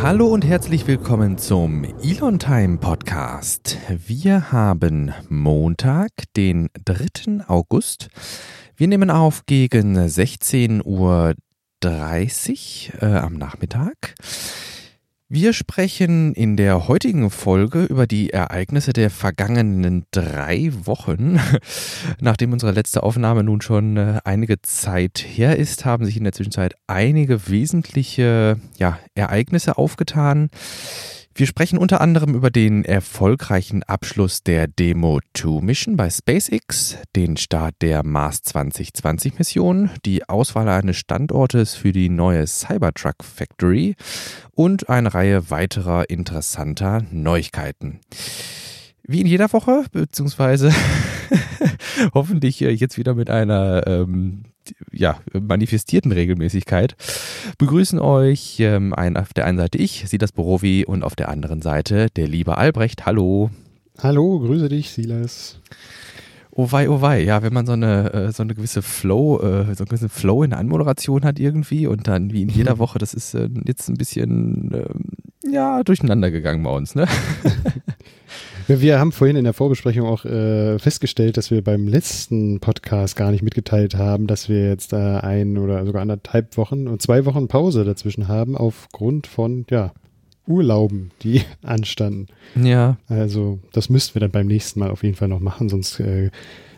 Hallo und herzlich willkommen zum Elon Time Podcast. Wir haben Montag, den 3. August. Wir nehmen auf gegen 16.30 Uhr äh, am Nachmittag. Wir sprechen in der heutigen Folge über die Ereignisse der vergangenen drei Wochen. Nachdem unsere letzte Aufnahme nun schon äh, einige Zeit her ist, haben sich in der Zwischenzeit einige wesentliche ja, Ereignisse aufgetan. Wir sprechen unter anderem über den erfolgreichen Abschluss der Demo 2 Mission bei SpaceX, den Start der Mars 2020 Mission, die Auswahl eines Standortes für die neue Cybertruck Factory und eine Reihe weiterer interessanter Neuigkeiten. Wie in jeder Woche, beziehungsweise hoffentlich äh, jetzt wieder mit einer ähm, ja, manifestierten Regelmäßigkeit, begrüßen euch ähm, ein, auf der einen Seite ich, Silas Borowi, und auf der anderen Seite der liebe Albrecht. Hallo. Hallo, grüße dich, Silas. Oh wei, oh wei, ja, wenn man so eine, äh, so eine gewisse Flow, äh, so einen gewissen Flow in der Anmoderation hat irgendwie und dann wie in jeder Woche, das ist äh, jetzt ein bisschen, ähm, ja, durcheinander gegangen bei uns, ne? Wir haben vorhin in der Vorbesprechung auch äh, festgestellt, dass wir beim letzten Podcast gar nicht mitgeteilt haben, dass wir jetzt äh, ein oder sogar anderthalb Wochen und zwei Wochen Pause dazwischen haben, aufgrund von, ja, Urlauben, die anstanden. Ja. Also, das müssten wir dann beim nächsten Mal auf jeden Fall noch machen, sonst äh,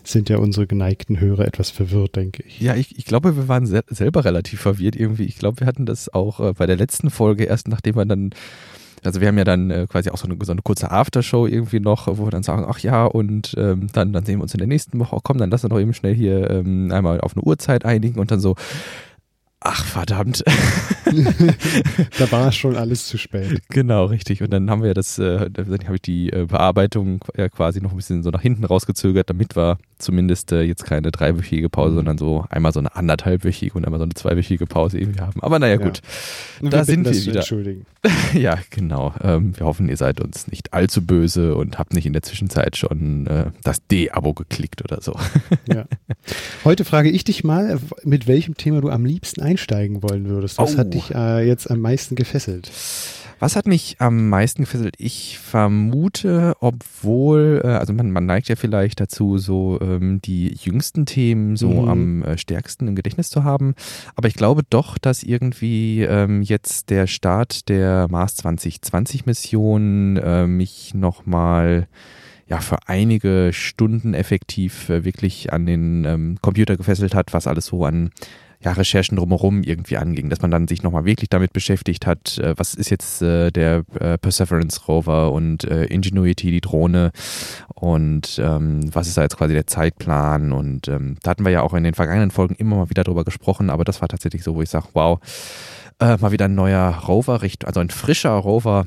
sind ja unsere geneigten Hörer etwas verwirrt, denke ich. Ja, ich, ich glaube, wir waren se selber relativ verwirrt irgendwie. Ich glaube, wir hatten das auch äh, bei der letzten Folge erst, nachdem wir dann also wir haben ja dann äh, quasi auch so eine, so eine kurze Aftershow irgendwie noch, wo wir dann sagen, ach ja, und ähm, dann, dann sehen wir uns in der nächsten Woche, oh, komm, dann lass uns doch eben schnell hier ähm, einmal auf eine Uhrzeit einigen und dann so, Ach verdammt. da war schon alles zu spät. Genau, richtig. Und dann haben wir das, äh, dann habe ich die äh, Bearbeitung ja quasi noch ein bisschen so nach hinten rausgezögert, damit wir zumindest äh, jetzt keine dreiwöchige Pause, mhm. sondern so einmal so eine anderthalbwöchige und einmal so eine zweiwöchige Pause irgendwie haben. Aber naja, gut. Ja. Da sind wir wieder. Entschuldigen. ja, genau. Ähm, wir hoffen, ihr seid uns nicht allzu böse und habt nicht in der Zwischenzeit schon äh, das D-Abo geklickt oder so. ja. Heute frage ich dich mal, mit welchem Thema du am liebsten einsteigen wollen würdest. Was oh. hat dich äh, jetzt am meisten gefesselt? Was hat mich am meisten gefesselt? Ich vermute, obwohl, äh, also man, man neigt ja vielleicht dazu, so ähm, die jüngsten Themen so mhm. am äh, stärksten im Gedächtnis zu haben. Aber ich glaube doch, dass irgendwie ähm, jetzt der Start der Mars 2020 Mission äh, mich nochmal ja für einige Stunden effektiv äh, wirklich an den ähm, Computer gefesselt hat, was alles so an ja, Recherchen drumherum irgendwie anging, dass man dann sich nochmal wirklich damit beschäftigt hat, äh, was ist jetzt äh, der äh, Perseverance Rover und äh, Ingenuity, die Drohne und ähm, was ist da jetzt quasi der Zeitplan? Und ähm, da hatten wir ja auch in den vergangenen Folgen immer mal wieder drüber gesprochen, aber das war tatsächlich so, wo ich sage, wow, äh, mal wieder ein neuer Rover, also ein frischer Rover,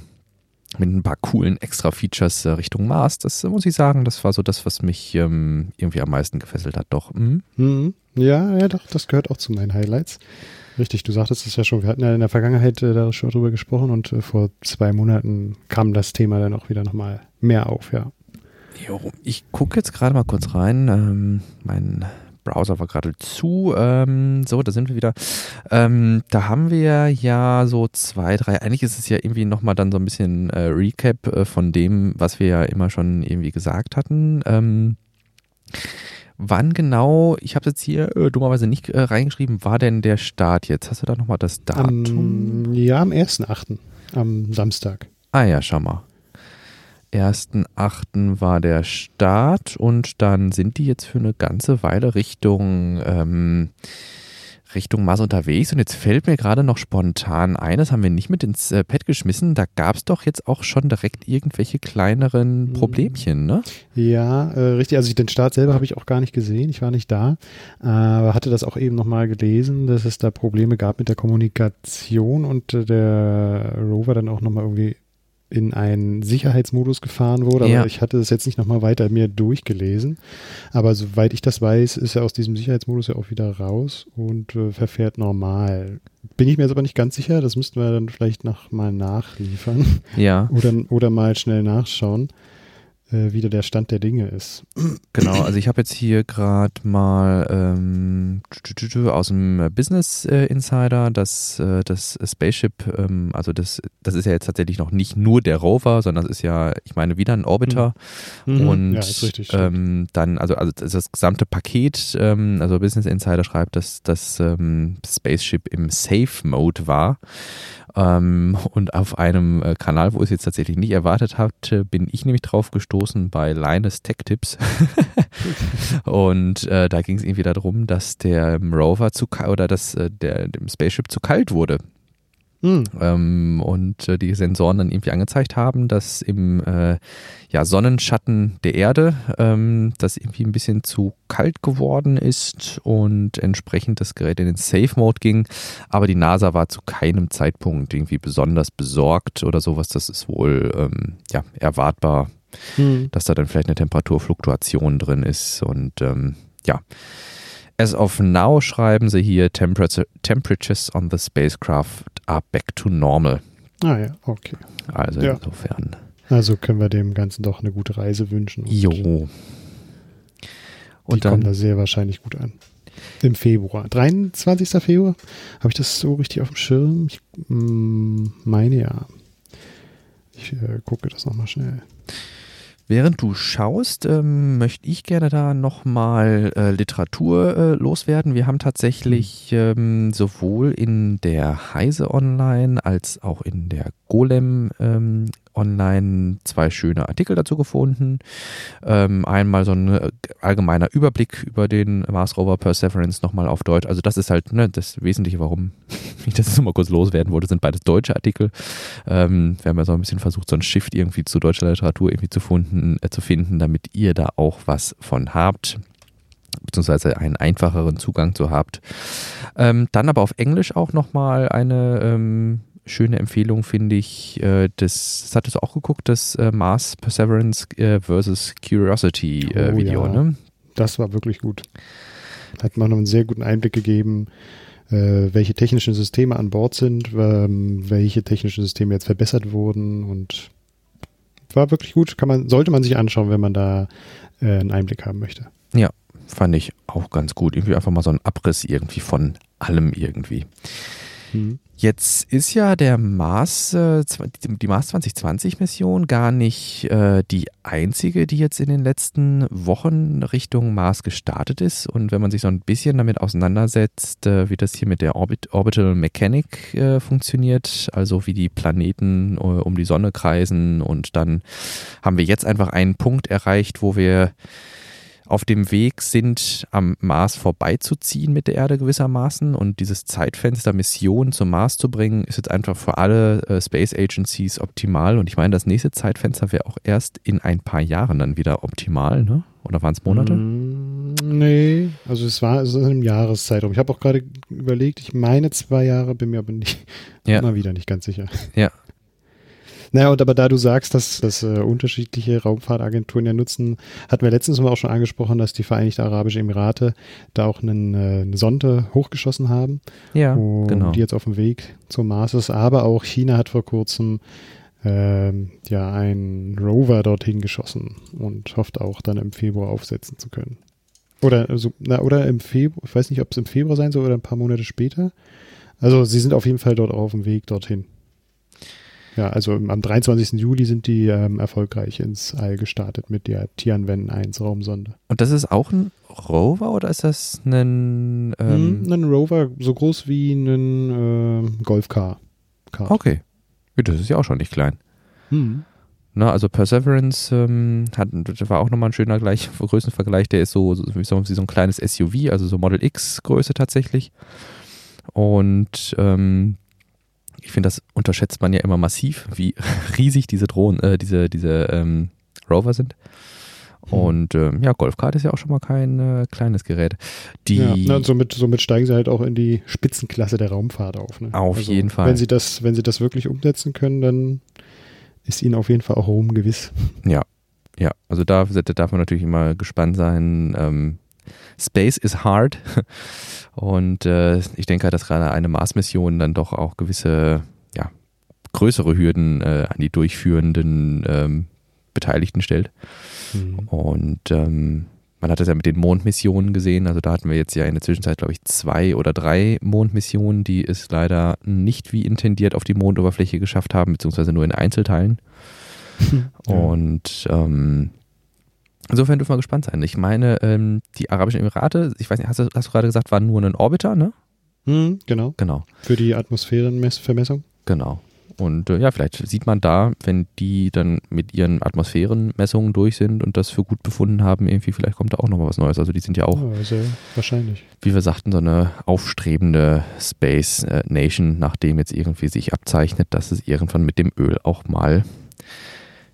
mit ein paar coolen Extra-Features äh, Richtung Mars. Das äh, muss ich sagen, das war so das, was mich ähm, irgendwie am meisten gefesselt hat, doch. Mhm. Mhm. Ja, ja, doch, das gehört auch zu meinen Highlights. Richtig, du sagtest es ja schon, wir hatten ja in der Vergangenheit äh, da schon drüber gesprochen und äh, vor zwei Monaten kam das Thema dann auch wieder nochmal mehr auf, ja. Jo, ich gucke jetzt gerade mal kurz rein. Ähm, mein Browser war gerade zu. Ähm, so, da sind wir wieder. Ähm, da haben wir ja so zwei, drei. Eigentlich ist es ja irgendwie nochmal dann so ein bisschen äh, Recap äh, von dem, was wir ja immer schon irgendwie gesagt hatten. Ähm, wann genau, ich habe es jetzt hier äh, dummerweise nicht äh, reingeschrieben, war denn der Start jetzt? Hast du da nochmal das Datum? Am, ja, am 1.8., am Samstag. Ah ja, schau mal. 1.8. war der Start und dann sind die jetzt für eine ganze Weile Richtung, ähm, Richtung Mars unterwegs. Und jetzt fällt mir gerade noch spontan ein, das haben wir nicht mit ins äh, Pad geschmissen, da gab es doch jetzt auch schon direkt irgendwelche kleineren mhm. Problemchen, ne? Ja, äh, richtig. Also den Start selber habe ich auch gar nicht gesehen, ich war nicht da, aber hatte das auch eben nochmal gelesen, dass es da Probleme gab mit der Kommunikation und äh, der Rover dann auch nochmal irgendwie in einen Sicherheitsmodus gefahren wurde, aber ja. ich hatte es jetzt nicht nochmal weiter mir durchgelesen. Aber soweit ich das weiß, ist er aus diesem Sicherheitsmodus ja auch wieder raus und äh, verfährt normal. Bin ich mir jetzt aber nicht ganz sicher, das müssten wir dann vielleicht noch mal nachliefern. Ja. oder, oder mal schnell nachschauen. Äh, wieder der Stand der Dinge ist. Genau, also ich habe jetzt hier gerade mal ähm, aus dem Business äh, Insider das, äh, das Spaceship, ähm, also das, das ist ja jetzt tatsächlich noch nicht nur der Rover, sondern das ist ja, ich meine, wieder ein Orbiter mhm. und ja, richtig, ähm, dann, also, also das gesamte Paket, ähm, also Business Insider schreibt, dass das ähm, Spaceship im Safe Mode war. Ähm, und auf einem äh, Kanal, wo ich es jetzt tatsächlich nicht erwartet hatte, bin ich nämlich drauf gestoßen bei Linus Tech Tips. und äh, da ging es irgendwie darum, dass der Rover zu oder dass äh, der dem Spaceship zu kalt wurde. Mhm. Ähm, und äh, die Sensoren dann irgendwie angezeigt haben, dass im äh, ja, Sonnenschatten der Erde ähm, das irgendwie ein bisschen zu kalt geworden ist und entsprechend das Gerät in den Safe Mode ging. Aber die NASA war zu keinem Zeitpunkt irgendwie besonders besorgt oder sowas. Das ist wohl ähm, ja, erwartbar, mhm. dass da dann vielleicht eine Temperaturfluktuation drin ist und ähm, ja. As of now schreiben sie hier Temperatures on the spacecraft are back to normal. Ah ja, okay. Also ja. insofern. Also können wir dem Ganzen doch eine gute Reise wünschen. Jo. Und die dann, kommen da sehr wahrscheinlich gut an. Im Februar. 23. Februar? Habe ich das so richtig auf dem Schirm? Ich mm, meine ja. Ich äh, gucke das nochmal schnell. Während du schaust, ähm, möchte ich gerne da nochmal äh, Literatur äh, loswerden. Wir haben tatsächlich ähm, sowohl in der Heise Online als auch in der Golem ähm, online zwei schöne Artikel dazu gefunden. Ähm, einmal so ein äh, allgemeiner Überblick über den Mars Rover Perseverance nochmal auf Deutsch. Also das ist halt ne, das Wesentliche, warum ich das nochmal kurz loswerden wollte, sind beides deutsche Artikel. Ähm, wir haben ja so ein bisschen versucht, so ein Shift irgendwie zu deutscher Literatur irgendwie zu, finden, äh, zu finden, damit ihr da auch was von habt beziehungsweise einen einfacheren Zugang zu habt. Ähm, dann aber auf Englisch auch nochmal eine ähm, schöne Empfehlung finde ich, äh, das, das hattest du auch geguckt, das äh, Mars Perseverance äh, versus Curiosity äh, oh, Video, ja. ne? Das war wirklich gut. Hat man noch einen sehr guten Einblick gegeben, äh, welche technischen Systeme an Bord sind, ähm, welche technischen Systeme jetzt verbessert wurden und war wirklich gut. Kann man, sollte man sich anschauen, wenn man da äh, einen Einblick haben möchte. Ja, fand ich auch ganz gut. Irgendwie einfach mal so ein Abriss irgendwie von allem irgendwie. Mhm. Jetzt ist ja der Mars, äh, die Mars 2020 Mission gar nicht äh, die einzige, die jetzt in den letzten Wochen Richtung Mars gestartet ist. Und wenn man sich so ein bisschen damit auseinandersetzt, äh, wie das hier mit der Orbit Orbital Mechanic funktioniert, also wie die Planeten um die Sonne kreisen und dann haben wir jetzt einfach einen Punkt erreicht, wo wir auf dem Weg sind, am Mars vorbeizuziehen mit der Erde gewissermaßen. Und dieses Zeitfenster, Missionen zum Mars zu bringen, ist jetzt einfach für alle äh, Space Agencies optimal. Und ich meine, das nächste Zeitfenster wäre auch erst in ein paar Jahren dann wieder optimal, ne? Oder waren es Monate? Mm, nee, also es war es ist im Jahreszeitraum. Ich habe auch gerade überlegt, ich meine zwei Jahre, bin mir aber nicht ja. immer wieder nicht ganz sicher. Ja, naja, und aber da du sagst, dass das äh, unterschiedliche Raumfahrtagenturen ja nutzen, hatten wir letztens mal auch schon angesprochen, dass die Vereinigten Arabischen Emirate da auch einen, äh, eine Sonde hochgeschossen haben. Ja, und genau. Die jetzt auf dem Weg zum Mars ist. Aber auch China hat vor kurzem ähm, ja einen Rover dorthin geschossen und hofft auch dann im Februar aufsetzen zu können. Oder, also, na, oder im Februar, ich weiß nicht, ob es im Februar sein soll oder ein paar Monate später. Also sie sind auf jeden Fall dort auf dem Weg dorthin. Ja, also am 23. Juli sind die ähm, erfolgreich ins All gestartet mit der Tianwen 1 Raumsonde. Und das ist auch ein Rover oder ist das ein ähm hm, ein Rover so groß wie ein äh, Golfcar? Kart. Okay. Das ist ja auch schon nicht klein. Hm. Na, also Perseverance ähm, hat, war auch nochmal ein schöner Gleich, Größenvergleich. Der ist so, so, wie so ein kleines SUV, also so Model X Größe tatsächlich. Und ähm, ich finde, das unterschätzt man ja immer massiv, wie riesig diese Drohnen, äh, diese, diese ähm, Rover sind. Hm. Und ähm, ja, Golfkart ist ja auch schon mal kein äh, kleines Gerät. Die ja, na, somit, somit steigen sie halt auch in die Spitzenklasse der Raumfahrt auf. Ne? Auf also, jeden Fall. Wenn sie, das, wenn sie das wirklich umsetzen können, dann ist ihnen auf jeden Fall auch Ruhm gewiss. Ja, ja. Also da, da darf man natürlich immer gespannt sein. Ähm, Space is hard. Und äh, ich denke, dass gerade eine Mars-Mission dann doch auch gewisse, ja, größere Hürden äh, an die durchführenden ähm, Beteiligten stellt. Mhm. Und ähm, man hat das ja mit den Mondmissionen gesehen. Also da hatten wir jetzt ja in der Zwischenzeit, glaube ich, zwei oder drei Mondmissionen, die es leider nicht wie intendiert auf die Mondoberfläche geschafft haben, beziehungsweise nur in Einzelteilen. Ja. Und ähm, insofern dürfen wir gespannt sein. Ich meine, ähm, die Arabischen Emirate, ich weiß nicht, hast du, hast du gerade gesagt, waren nur ein Orbiter, ne? Hm, genau. Genau. Für die Atmosphärenvermessung. Genau. Und äh, ja, vielleicht sieht man da, wenn die dann mit ihren Atmosphärenmessungen durch sind und das für gut befunden haben, irgendwie, vielleicht kommt da auch nochmal was Neues. Also die sind ja auch, ja, sehr wahrscheinlich. wie wir sagten, so eine aufstrebende Space äh, Nation, nachdem jetzt irgendwie sich abzeichnet, dass es irgendwann mit dem Öl auch mal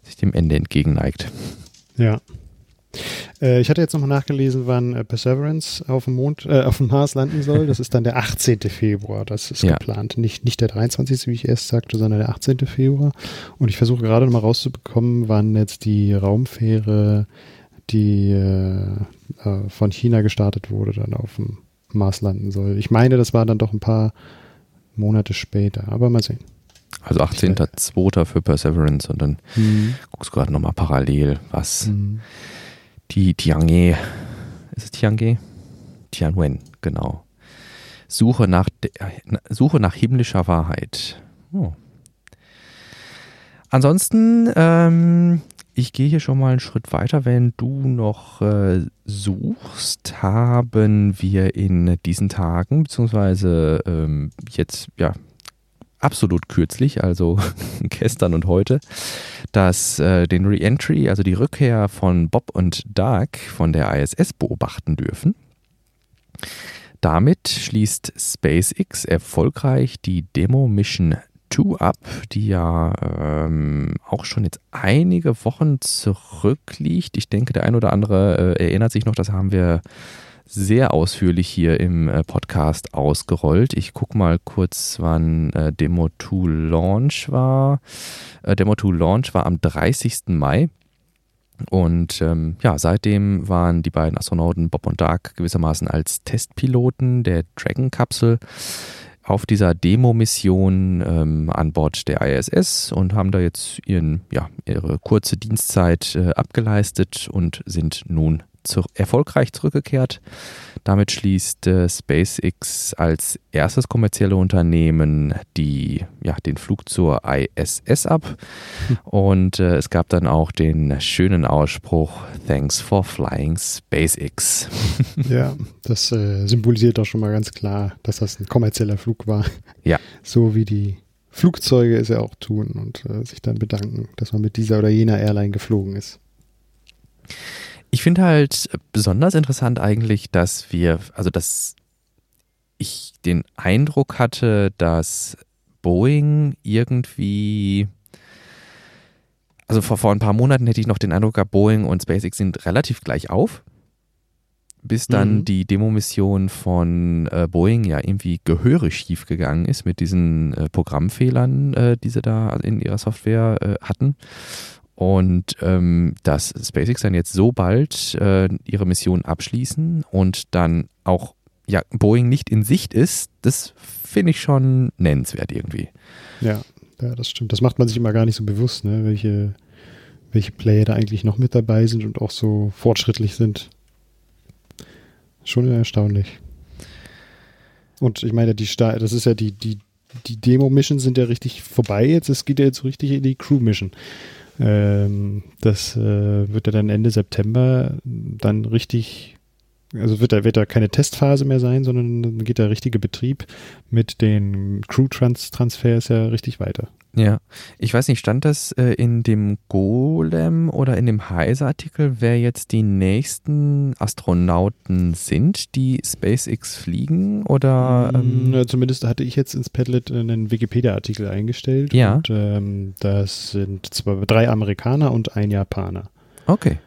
sich dem Ende entgegenneigt. Ja. Äh, ich hatte jetzt nochmal nachgelesen, wann äh, Perseverance auf dem Mond, äh, auf dem Mars landen soll. Das ist dann der 18. Februar. Das ist ja. geplant. Nicht, nicht der 23., wie ich erst sagte, sondern der 18. Februar. Und ich versuche gerade nochmal rauszubekommen, wann jetzt die Raumfähre, die äh, von China gestartet wurde, dann auf dem Mars landen soll. Ich meine, das war dann doch ein paar Monate später. Aber mal sehen. Also 18.02. für Perseverance und dann mhm. guckst du gerade nochmal parallel, was mhm die Tiange, ist es Tiange? Tianwen, genau. Suche nach, Suche nach himmlischer Wahrheit. Oh. Ansonsten, ähm, ich gehe hier schon mal einen Schritt weiter. Wenn du noch äh, suchst, haben wir in diesen Tagen, beziehungsweise ähm, jetzt, ja, absolut kürzlich, also gestern und heute, dass äh, den Reentry, also die Rückkehr von Bob und Doug von der ISS beobachten dürfen. Damit schließt SpaceX erfolgreich die Demo Mission 2 ab, die ja ähm, auch schon jetzt einige Wochen zurückliegt. Ich denke, der ein oder andere äh, erinnert sich noch, das haben wir sehr ausführlich hier im äh, Podcast ausgerollt. Ich gucke mal kurz, wann äh, Demo 2 Launch war. Äh, Demo 2 Launch war am 30. Mai. Und ähm, ja, seitdem waren die beiden Astronauten Bob und Doug gewissermaßen als Testpiloten der Dragon-Kapsel auf dieser Demo-Mission ähm, an Bord der ISS und haben da jetzt ihren, ja, ihre kurze Dienstzeit äh, abgeleistet und sind nun zu, erfolgreich zurückgekehrt. Damit schließt äh, SpaceX als erstes kommerzielle Unternehmen die, ja, den Flug zur ISS ab. Hm. Und äh, es gab dann auch den schönen Ausspruch Thanks for flying SpaceX. Ja, das äh, symbolisiert doch schon mal ganz klar, dass das ein kommerzieller Flug war. Ja. So wie die Flugzeuge es ja auch tun und äh, sich dann bedanken, dass man mit dieser oder jener Airline geflogen ist. Ich finde halt besonders interessant eigentlich, dass wir, also dass ich den Eindruck hatte, dass Boeing irgendwie, also vor, vor ein paar Monaten hätte ich noch den Eindruck gehabt, Boeing und SpaceX sind relativ gleich auf, bis dann mhm. die Demo-Mission von äh, Boeing ja irgendwie gehörig schief gegangen ist mit diesen äh, Programmfehlern, äh, die sie da in ihrer Software äh, hatten. Und ähm, dass SpaceX dann jetzt so bald äh, ihre Mission abschließen und dann auch ja, Boeing nicht in Sicht ist, das finde ich schon nennenswert irgendwie. Ja, ja, das stimmt. Das macht man sich immer gar nicht so bewusst, ne? welche, welche Player da eigentlich noch mit dabei sind und auch so fortschrittlich sind. Schon erstaunlich. Und ich meine, die Star das ist ja die, die, die Demo-Mission sind ja richtig vorbei jetzt. Es geht ja jetzt so richtig in die Crew-Mission. Ähm, das äh, wird ja dann Ende September dann richtig, also wird da, wird da keine Testphase mehr sein, sondern dann geht der richtige Betrieb mit den Crew-Transfers ja richtig weiter. Ja, ich weiß nicht, stand das äh, in dem Golem oder in dem Heise-Artikel, wer jetzt die nächsten Astronauten sind, die SpaceX fliegen? Oder ähm ja, zumindest hatte ich jetzt ins Padlet einen Wikipedia-Artikel eingestellt. Ja. Und ähm, das sind zwei, drei Amerikaner und ein Japaner. Okay.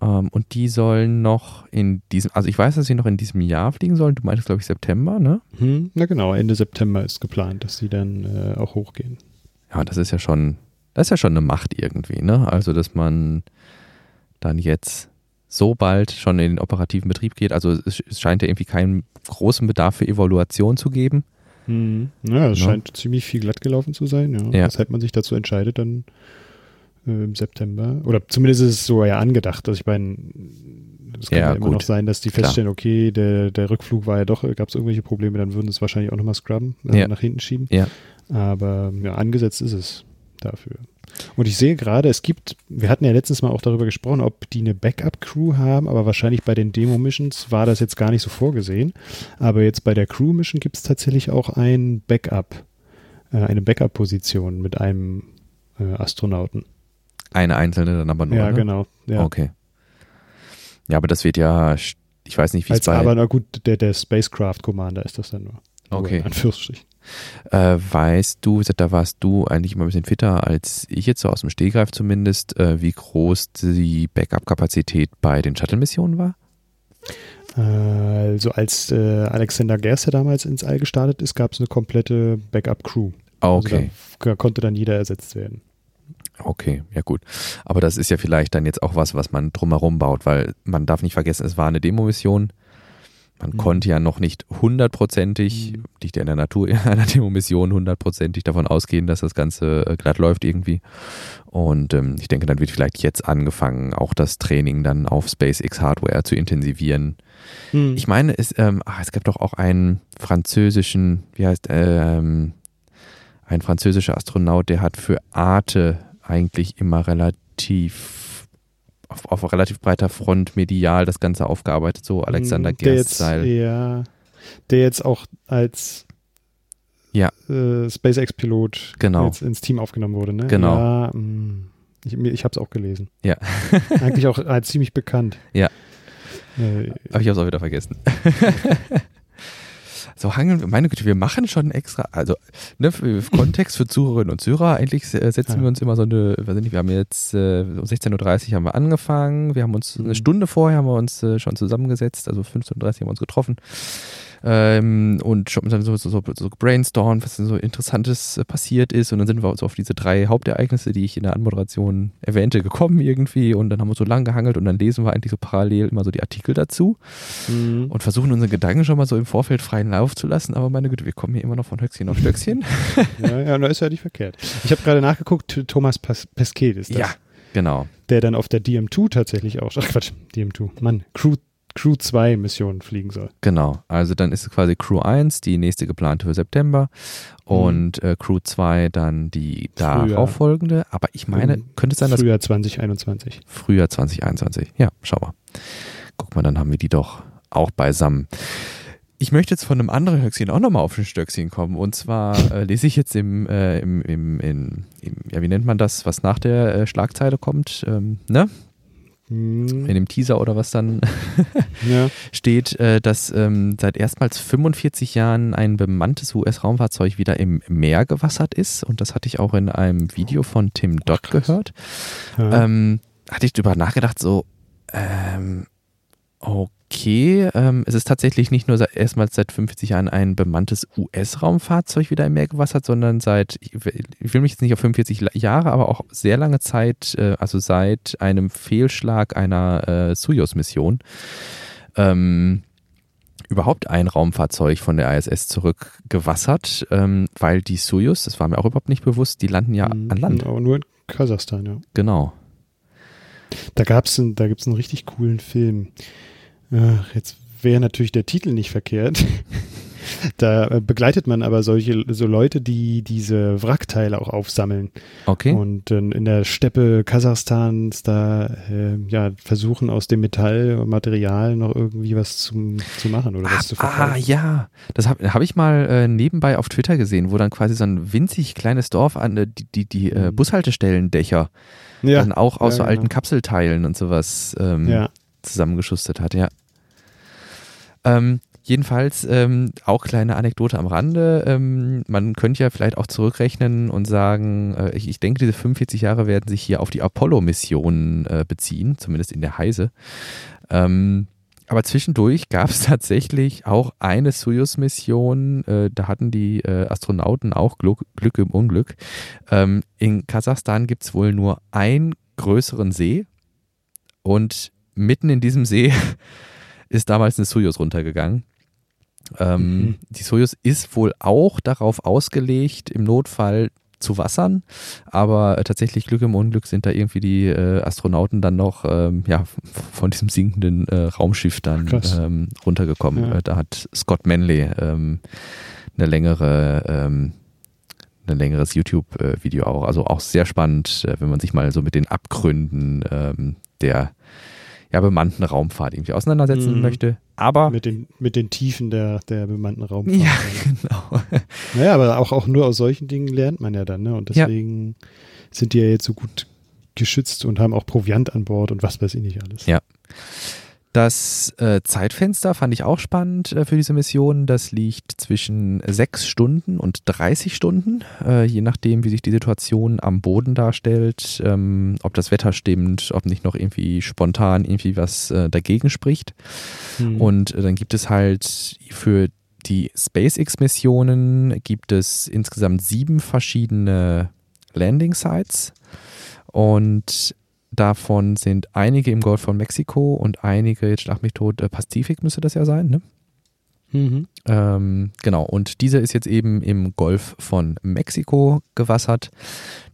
Ähm, und die sollen noch in diesem, also ich weiß, dass sie noch in diesem Jahr fliegen sollen. Du meintest, glaube ich, September, ne? Hm, na genau, Ende September ist geplant, dass sie dann äh, auch hochgehen. Ja, das ist ja schon, das ist ja schon eine Macht irgendwie, ne? Also, dass man dann jetzt so bald schon in den operativen Betrieb geht. Also es, es scheint ja irgendwie keinen großen Bedarf für Evaluation zu geben. Hm. Ja, es ja. scheint ziemlich viel glatt gelaufen zu sein, ja. ja. Weshalb man sich dazu entscheidet, dann im September. Oder zumindest ist es so ja angedacht. Also ich meine, es kann ja, ja immer gut. noch sein, dass die feststellen, Klar. okay, der, der Rückflug war ja doch, gab es irgendwelche Probleme, dann würden es wahrscheinlich auch nochmal scrubben, äh, ja. nach hinten schieben. Ja. Aber ja, angesetzt ist es dafür. Und ich sehe gerade, es gibt, wir hatten ja letztens mal auch darüber gesprochen, ob die eine Backup-Crew haben, aber wahrscheinlich bei den Demo-Missions war das jetzt gar nicht so vorgesehen. Aber jetzt bei der Crew-Mission gibt es tatsächlich auch ein Backup, äh, eine Backup-Position mit einem äh, Astronauten. Eine einzelne dann aber nur. Ja, ne? genau. Ja. Okay. Ja, aber das wird ja, ich weiß nicht, wie es bei... Aber na gut, der, der Spacecraft Commander ist das dann nur. Okay. Nur Anführungsstrichen. Äh, weißt du, da warst du eigentlich immer ein bisschen fitter als ich jetzt so aus dem Stehgreif zumindest, äh, wie groß die Backup-Kapazität bei den Shuttle-Missionen war? Also als äh, Alexander Gerster damals ins All gestartet ist, gab es eine komplette Backup-Crew. Okay. Also da konnte dann jeder ersetzt werden. Okay, ja gut. Aber das ist ja vielleicht dann jetzt auch was, was man drumherum baut, weil man darf nicht vergessen, es war eine Demo-Mission. Man mhm. konnte ja noch nicht hundertprozentig, mhm. nicht in der Natur einer Demo-Mission hundertprozentig davon ausgehen, dass das Ganze äh, glatt läuft irgendwie. Und ähm, ich denke, dann wird vielleicht jetzt angefangen, auch das Training dann auf SpaceX Hardware zu intensivieren. Mhm. Ich meine, es, ähm, ach, es gab doch auch einen französischen, wie heißt, ähm, ein französischer Astronaut, der hat für Arte eigentlich immer relativ auf, auf relativ breiter Front medial das Ganze aufgearbeitet, so Alexander mm, Gerst-Style. Ja, der jetzt auch als ja. äh, SpaceX-Pilot genau. ins Team aufgenommen wurde, ne? Genau. Ja, mm, ich, ich habe es auch gelesen. Ja. Eigentlich auch äh, ziemlich bekannt. Ja. Äh, Aber ich habe es auch wieder vergessen. so hangeln wir, meine Güte, wir machen schon extra, also ne, für Kontext für Zuhörerinnen und Zuhörer, eigentlich äh, setzen wir uns immer so eine, weiß nicht, wir haben jetzt äh, um 16.30 Uhr haben wir angefangen, wir haben uns eine mhm. Stunde vorher haben wir uns äh, schon zusammengesetzt, also 15.30 Uhr haben wir uns getroffen ähm, und schon so, so, so, so brainstormt, was denn so Interessantes äh, passiert ist. Und dann sind wir so auf diese drei Hauptereignisse, die ich in der Anmoderation erwähnte, gekommen irgendwie. Und dann haben wir so lang gehangelt und dann lesen wir eigentlich so parallel immer so die Artikel dazu mhm. und versuchen unsere Gedanken schon mal so im Vorfeld freien Lauf zu lassen. Aber meine Güte, wir kommen hier immer noch von Höchstchen auf Stöckchen. ja, ja, da ist ja nicht verkehrt. Ich habe gerade nachgeguckt, Thomas Pesquet ist das. Ja, genau. Der dann auf der DM2 tatsächlich auch, ach Quatsch, DM2, Mann, Crew Crew 2 Mission fliegen soll. Genau, also dann ist es quasi Crew 1, die nächste geplante für September und mhm. äh, Crew 2 dann die darauf folgende. Aber ich meine, könnte es sein, dass. Frühjahr 2021. Frühjahr 2021. Ja, schau mal. Guck mal, dann haben wir die doch auch beisammen. Ich möchte jetzt von einem anderen Höchstchen auch nochmal auf ein Stöckchen kommen. Und zwar äh, lese ich jetzt im, äh, im, im, in, im, ja, wie nennt man das, was nach der äh, Schlagzeile kommt, ähm, ne? In dem Teaser oder was dann ja. steht, äh, dass ähm, seit erstmals 45 Jahren ein bemanntes US-Raumfahrzeug wieder im Meer gewassert ist. Und das hatte ich auch in einem Video von Tim Dodd gehört. Ja. Ähm, hatte ich darüber nachgedacht, so, ähm, okay, ähm, es ist tatsächlich nicht nur erstmals seit 50 Jahren ein bemanntes US-Raumfahrzeug wieder im Meer gewassert, sondern seit, ich will mich jetzt nicht auf 45 Jahre, aber auch sehr lange Zeit, äh, also seit einem Fehlschlag einer äh, Soyuz-Mission, ähm, überhaupt ein Raumfahrzeug von der ISS zurückgewassert, ähm, weil die Soyuz, das war mir auch überhaupt nicht bewusst, die landen ja mhm, an Land. Aber nur in Kasachstan, ja. Genau. Da gab's ein, da gibt's einen richtig coolen Film. Ach, jetzt wäre natürlich der Titel nicht verkehrt. da äh, begleitet man aber solche so Leute, die diese Wrackteile auch aufsammeln. Okay. Und äh, in der Steppe Kasachstans da äh, ja versuchen aus dem Metallmaterial noch irgendwie was zu, zu machen oder ah, was zu verkaufen. Ah ja, das habe hab ich mal äh, nebenbei auf Twitter gesehen, wo dann quasi so ein winzig kleines Dorf an äh, die die, die äh, mhm. Bushaltestellendächer ja. dann auch aus ja, so genau. alten Kapselteilen und sowas ähm, ja. Zusammengeschustert hat, ja. Ähm, jedenfalls ähm, auch kleine Anekdote am Rande. Ähm, man könnte ja vielleicht auch zurückrechnen und sagen, äh, ich, ich, denke, diese 45 Jahre werden sich hier auf die Apollo-Missionen äh, beziehen, zumindest in der Heise. Ähm, aber zwischendurch gab es tatsächlich auch eine Soyuz-Mission, äh, da hatten die äh, Astronauten auch Glück, Glück im Unglück. Ähm, in Kasachstan gibt es wohl nur einen größeren See und mitten in diesem See ist damals eine Soyuz runtergegangen. Ähm, mhm. Die Soyuz ist wohl auch darauf ausgelegt, im Notfall zu wassern, aber äh, tatsächlich Glück im Unglück sind da irgendwie die äh, Astronauten dann noch ähm, ja, von diesem sinkenden äh, Raumschiff dann ähm, runtergekommen. Ja. Äh, da hat Scott Manley ähm, eine längere ähm, ein längeres YouTube-Video auch. Also auch sehr spannend, äh, wenn man sich mal so mit den Abgründen ähm, der ja, bemannten Raumfahrt irgendwie auseinandersetzen mhm. möchte. Aber mit den, mit den Tiefen der, der bemannten Raumfahrt. Ja, genau. Naja, aber auch, auch nur aus solchen Dingen lernt man ja dann, ne? Und deswegen ja. sind die ja jetzt so gut geschützt und haben auch Proviant an Bord und was weiß ich nicht alles. Ja. Das äh, Zeitfenster fand ich auch spannend äh, für diese Mission. Das liegt zwischen sechs Stunden und 30 Stunden, äh, je nachdem, wie sich die Situation am Boden darstellt, ähm, ob das Wetter stimmt, ob nicht noch irgendwie spontan irgendwie was äh, dagegen spricht. Hm. Und äh, dann gibt es halt für die SpaceX-Missionen gibt es insgesamt sieben verschiedene Landing Sites. Und Davon sind einige im Golf von Mexiko und einige, jetzt schlag mich tot, äh, Pazifik müsste das ja sein, ne? Mhm. Ähm, genau, und dieser ist jetzt eben im Golf von Mexiko gewassert.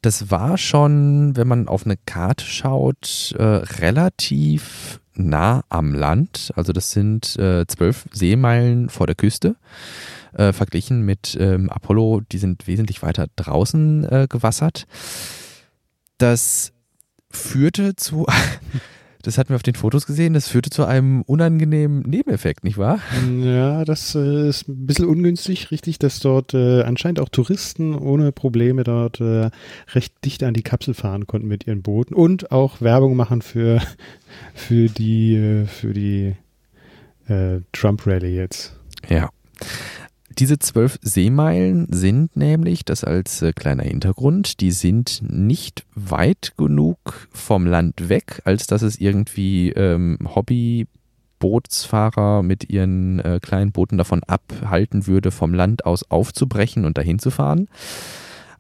Das war schon, wenn man auf eine Karte schaut, äh, relativ nah am Land. Also das sind äh, zwölf Seemeilen vor der Küste. Äh, verglichen mit ähm, Apollo, die sind wesentlich weiter draußen äh, gewassert. Das führte zu, das hatten wir auf den Fotos gesehen, das führte zu einem unangenehmen Nebeneffekt, nicht wahr? Ja, das äh, ist ein bisschen ungünstig, richtig, dass dort äh, anscheinend auch Touristen ohne Probleme dort äh, recht dicht an die Kapsel fahren konnten mit ihren Booten und auch Werbung machen für, für die, äh, für die äh, Trump-Rally jetzt. Ja. Diese zwölf Seemeilen sind nämlich, das als äh, kleiner Hintergrund, die sind nicht weit genug vom Land weg, als dass es irgendwie ähm, Hobbybootsfahrer mit ihren äh, kleinen Booten davon abhalten würde, vom Land aus aufzubrechen und dahin zu fahren.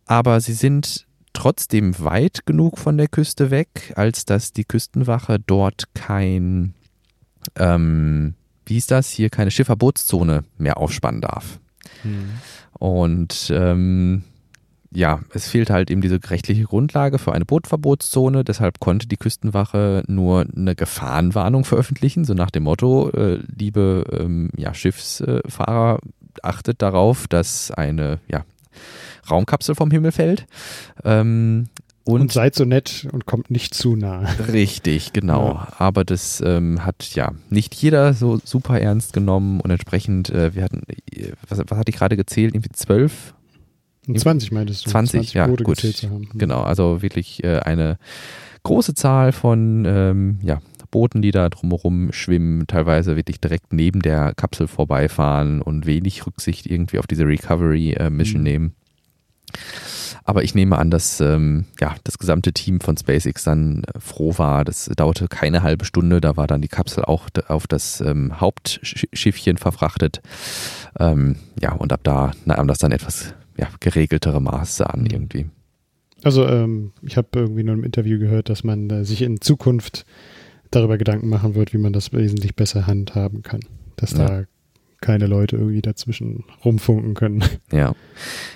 Aber sie sind trotzdem weit genug von der Küste weg, als dass die Küstenwache dort kein ähm, wie ist das, hier keine Schifferbootszone mehr aufspannen darf. Mhm. Und ähm, ja, es fehlt halt eben diese rechtliche Grundlage für eine Bootverbotszone. Deshalb konnte die Küstenwache nur eine Gefahrenwarnung veröffentlichen, so nach dem Motto, äh, liebe ähm, ja, Schiffsfahrer, achtet darauf, dass eine ja, Raumkapsel vom Himmel fällt. Ähm, und, und, seid so nett und kommt nicht zu nah. Richtig, genau. Ja. Aber das ähm, hat ja nicht jeder so super ernst genommen und entsprechend, äh, wir hatten, was, was hatte ich gerade gezählt? Irgendwie zwölf? 20 meintest du? 20, 20 ja, Boote gut. Zu haben. Genau, also wirklich äh, eine große Zahl von ähm, ja, Booten, die da drumherum schwimmen, teilweise wirklich direkt neben der Kapsel vorbeifahren und wenig Rücksicht irgendwie auf diese Recovery-Mission äh, mhm. nehmen. Aber ich nehme an, dass ähm, ja, das gesamte Team von SpaceX dann äh, froh war. Das dauerte keine halbe Stunde. Da war dann die Kapsel auch auf das ähm, Hauptschiffchen verfrachtet. Ähm, ja, und ab da nahm das dann etwas ja, geregeltere Maße an irgendwie. Also ähm, ich habe irgendwie nur im Interview gehört, dass man äh, sich in Zukunft darüber Gedanken machen wird, wie man das wesentlich besser handhaben kann. Dass ja. da keine Leute irgendwie dazwischen rumfunken können. Ja,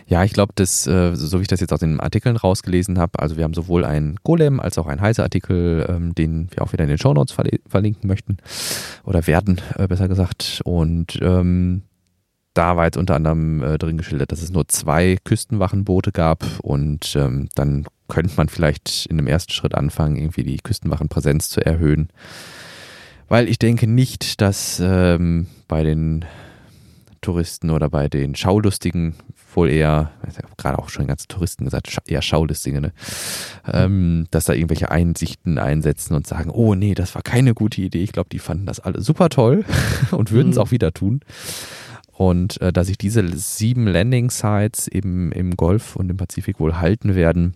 ja, ich glaube, dass äh, so wie ich das jetzt aus den Artikeln rausgelesen habe, also wir haben sowohl einen Golem als auch einen Heise-Artikel, ähm, den wir auch wieder in den Shownotes verli verlinken möchten oder werden, äh, besser gesagt. Und ähm, da war jetzt unter anderem äh, drin geschildert, dass es nur zwei Küstenwachenboote gab und ähm, dann könnte man vielleicht in einem ersten Schritt anfangen, irgendwie die Küstenwachenpräsenz zu erhöhen weil ich denke nicht, dass ähm, bei den Touristen oder bei den Schaulustigen wohl eher, ich habe gerade auch schon ganzen Touristen gesagt, eher Schaulustige, ne? ähm, dass da irgendwelche Einsichten einsetzen und sagen, oh nee, das war keine gute Idee. Ich glaube, die fanden das alle super toll und würden es mhm. auch wieder tun. Und äh, dass sich diese sieben Landing Sites eben im Golf und im Pazifik wohl halten werden,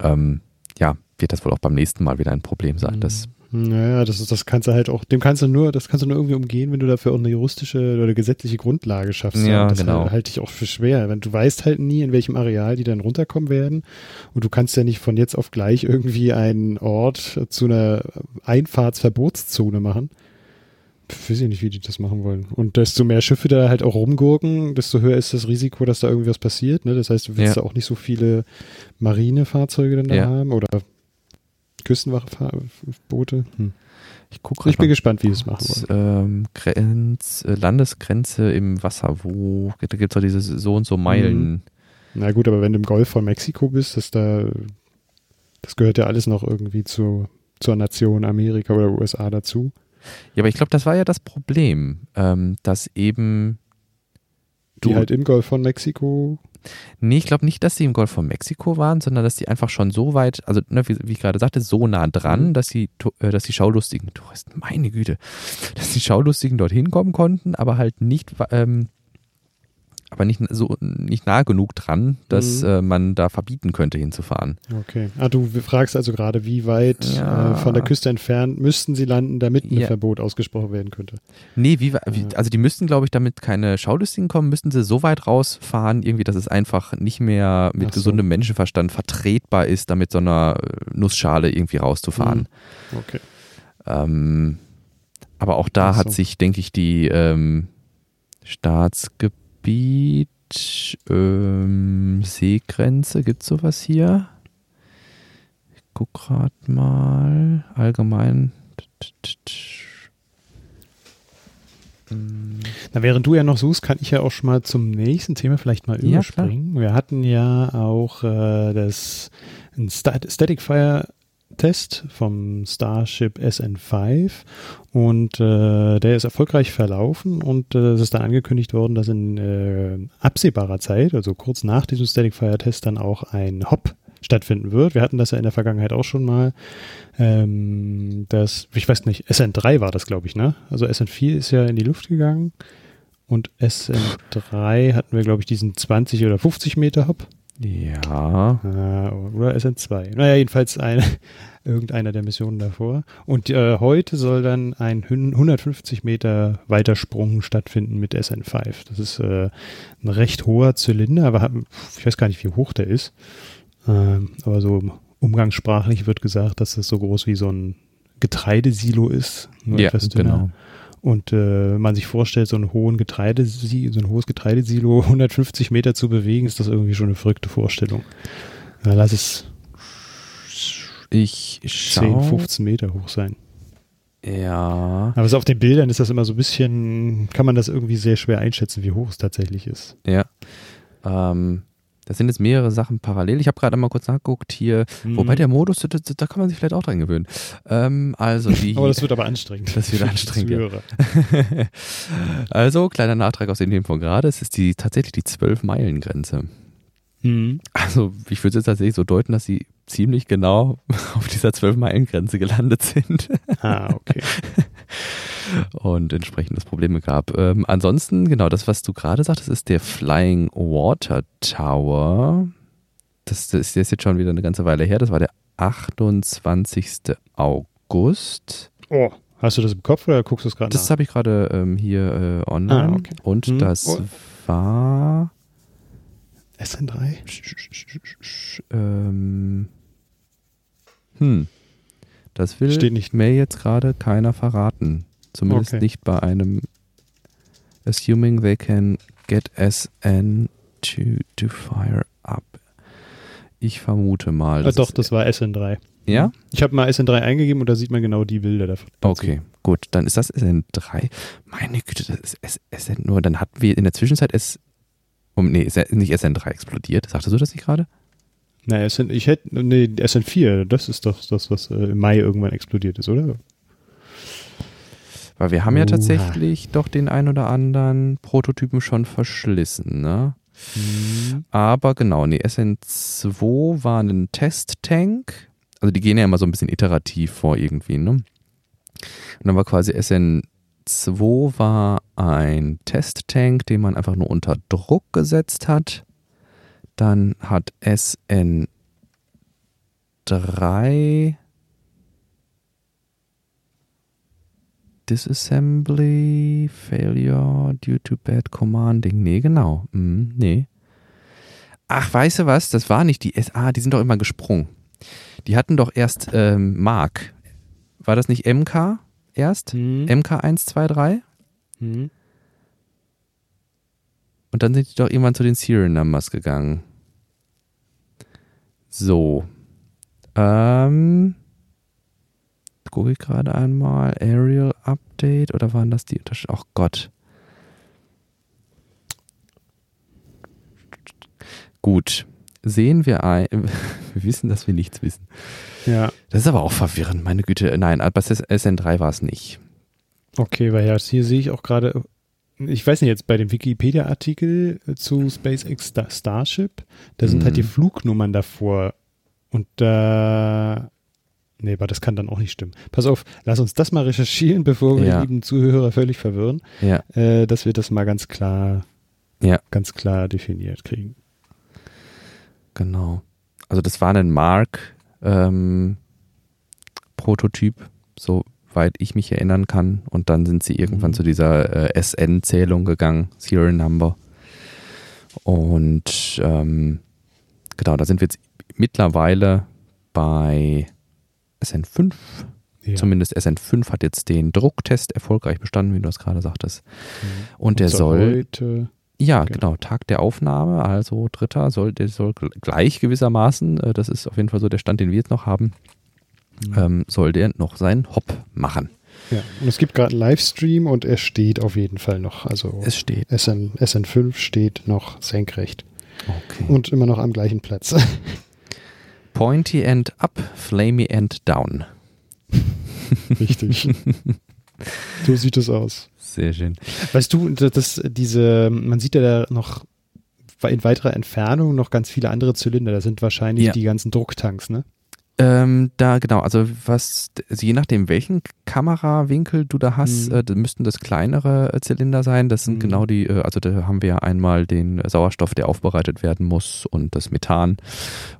ähm, ja, wird das wohl auch beim nächsten Mal wieder ein Problem sein. Mhm. Das naja, das ist, das kannst du halt auch, dem kannst du nur, das kannst du nur irgendwie umgehen, wenn du dafür auch eine juristische oder gesetzliche Grundlage schaffst. Ja, das genau. Halt, halte ich auch für schwer. Wenn du weißt halt nie, in welchem Areal die dann runterkommen werden. Und du kannst ja nicht von jetzt auf gleich irgendwie einen Ort zu einer Einfahrtsverbotszone machen. Ich weiß ich nicht, wie die das machen wollen. Und desto mehr Schiffe da halt auch rumgurken, desto höher ist das Risiko, dass da irgendwas passiert. Ne? Das heißt, du willst Ja. da auch nicht so viele Marinefahrzeuge dann da Ja. haben oder Küstenwacheboote. Hm. Ich gucke Ich bin gespannt, wie es machen wollen. ähm, Grenz, äh, Landesgrenze im Wasser, wo da gibt es doch diese so und so Meilen. Na gut, aber wenn du im Golf von Mexiko bist, das da, das gehört ja alles noch irgendwie zu, zur Nation Amerika oder USA dazu. Ja, aber ich glaube, das war ja das Problem, ähm, dass eben Die du, halt im Golf von Mexiko. Nee, ich glaube nicht, dass sie im Golf von Mexiko waren, sondern dass die einfach schon so weit, also ne, wie, wie ich gerade sagte, so nah dran, Mhm. dass die, äh, dass die Schaulustigen Touristen, meine Güte, dass die Schaulustigen dorthin kommen konnten, aber halt nicht, ähm, aber nicht so nicht nah genug dran, dass Mhm. äh, man da verbieten könnte, hinzufahren. Okay. Ah, du fragst also gerade, wie weit Ja. äh, von der Küste entfernt müssten sie landen, damit ein Ja. Verbot ausgesprochen werden könnte. Nee, wie, wie also die müssten, glaube ich, damit keine Schaulustigen kommen, müssten sie so weit rausfahren, irgendwie, dass es einfach nicht mehr mit so. gesundem Menschenverstand vertretbar ist, damit so einer äh, Nussschale irgendwie rauszufahren. Okay. Ähm, aber auch da Ach hat so. sich, denke ich, die ähm, Staatsgebiet, ähm, Seegrenze, gibt es sowas hier? Ich guck gerade mal. Allgemein. Na, während du ja noch suchst, kann ich ja auch schon mal zum nächsten Thema vielleicht mal Ja, überspringen. Wir hatten ja auch äh, das Static Fire Test vom Starship SN5 und äh, der ist erfolgreich verlaufen und äh, es ist dann angekündigt worden, dass in äh, absehbarer Zeit, also kurz nach diesem Static Fire Test, dann auch ein Hop stattfinden wird. Wir hatten das ja in der Vergangenheit auch schon mal. Ähm, das, ich weiß nicht, SN3 war das, glaube ich, ne? Also SN4 ist ja in die Luft gegangen und SN3 hatten wir, glaube ich, diesen 20 oder 50 Meter Hop. Ja. Äh, oder SN2. Naja, jedenfalls eine, irgendeiner der Missionen davor. Und äh, heute soll dann ein hün- 150 Meter Weitersprung stattfinden mit SN5. Das ist äh, ein recht hoher Zylinder, aber ich weiß gar nicht, wie hoch der ist. Ähm, aber so umgangssprachlich wird gesagt, dass das so groß wie so ein Getreidesilo ist. Nur Ja, etwas dünner. genau. Und äh, man sich vorstellt, so einen hohen Getreidesi so ein hohes Getreidesilo 150 Meter zu bewegen, ist das irgendwie schon eine verrückte Vorstellung. Na, lass es Ich 10, schau. 15 Meter hoch sein. Ja. Aber so auf den Bildern ist das immer so ein bisschen, kann man das irgendwie sehr schwer einschätzen, wie hoch es tatsächlich ist. Ja. Ähm, das sind jetzt mehrere Sachen parallel. Ich habe gerade mal kurz nachgeguckt hier. Wobei Mhm. der Modus, da, da- da kann man sich vielleicht auch dran gewöhnen. Ähm, also die. Aber das wird aber anstrengend. Das wird anstrengend, ja. Zuhörer. also, kleiner Nachtrag aus den Themen von gerade. Es ist die, tatsächlich die 12-Meilen-Grenze. Mhm. Also, ich würde es jetzt tatsächlich so deuten, dass sie ziemlich genau auf dieser 12-Meilen-Grenze gelandet sind Ah, okay. Und entsprechend das Probleme gab. Ähm, ansonsten, genau, das, was du gerade sagtest, ist der Flying Water Tower. Das, das ist jetzt schon wieder eine ganze Weile her. Das war der 28. August. Oh, hast du das im Kopf oder guckst du es gerade Das habe ich gerade ähm, hier äh, online. Ah, okay. Und Hm. das Oh. war. SN3? Ähm, hm. Das will Steht nicht. mir jetzt gerade keiner verraten. Zumindest Okay. nicht bei einem Assuming they can get SN to, to fire up. Ich vermute mal. Ah, das doch, das war SN3. Ja? Ich habe mal SN3 eingegeben und da sieht man genau die Bilder davon. Okay, gut. Dann ist das SN3. Meine Güte, das ist SN nur. Dann hatten wir in der Zwischenzeit S. Um, nee, ist nicht SN3 explodiert. Sagtest du das nicht gerade? Na, SN, ich hätte, nee, SN4, das ist doch das, was äh, im Mai irgendwann explodiert ist, oder? Weil wir haben ja Oha. tatsächlich doch den ein oder anderen Prototypen schon verschlissen, ne? Aber genau, nee, SN2 war ein Testtank. Also die gehen ja immer so ein bisschen iterativ vor irgendwie, ne? Und dann war quasi SN2 war ein Testtank, den man einfach nur unter Druck gesetzt hat. Dann hat SN3 Disassembly, Failure due to bad commanding. Nee, genau. Mhm, nee. Ach, weißt du was? Das war nicht die SA, die sind doch immer gesprungen. Die hatten doch erst ähm, Mark. War das nicht MK? erst, Hm. MK123 Hm. Und dann sind die doch irgendwann zu den Serial Numbers gegangen. So. Ähm. Gucke ich gerade einmal. Aerial Update oder waren das die Unterschiede? Ach Gott. Gut. Sehen wir ein. Wir wissen, dass wir nichts wissen. Ja, Das ist aber auch verwirrend, meine Güte. Nein, aber das SN3 war es nicht. okay, weil ja, hier sehe ich auch gerade, ich weiß nicht, jetzt bei dem Wikipedia-Artikel zu SpaceX Star Starship, da sind Mhm. halt die Flugnummern davor und da, nee, aber das kann dann auch nicht stimmen. Pass auf, lass uns das mal recherchieren, bevor wir Ja. die lieben Zuhörer völlig verwirren, Ja, äh, dass wir das mal ganz klar, Ja. ganz klar definiert kriegen. genau. Also das war ein Mark ähm, Prototyp, soweit ich mich erinnern kann. Und dann sind sie irgendwann Mhm. zu dieser äh, SN-Zählung gegangen, Serial Number. Und ähm, genau, da sind wir jetzt mittlerweile bei SN5. Ja. Zumindest SN5 hat jetzt den Drucktest erfolgreich bestanden, wie du das gerade sagtest. Mhm. Und der so soll Heute, Ja, Genau. genau. Tag der Aufnahme, also dritter, soll, der soll gl- gleich gewissermaßen, äh, das ist auf jeden Fall so der Stand, den wir jetzt noch haben, ähm, soll der noch seinen Hop machen. ja. Und es gibt gerade einen Livestream und er steht auf jeden Fall noch, also Es steht. SN, SN5 steht noch senkrecht Okay. und immer noch am gleichen Platz. Pointy end up, flamey end down. Richtig. so sieht es aus. Sehr schön. Weißt du, das, das, diese, man sieht ja da noch in weiterer Entfernung noch ganz viele andere Zylinder. Da sind wahrscheinlich Ja. die ganzen Drucktanks, ne? Ähm, da, genau, also was, also je nachdem, welchen Kamerawinkel du da hast, Mhm. äh, müssten das kleinere äh, Zylinder sein. Das sind Mhm. genau die, äh, also da haben wir ja einmal den Sauerstoff, der aufbereitet werden muss und das Methan.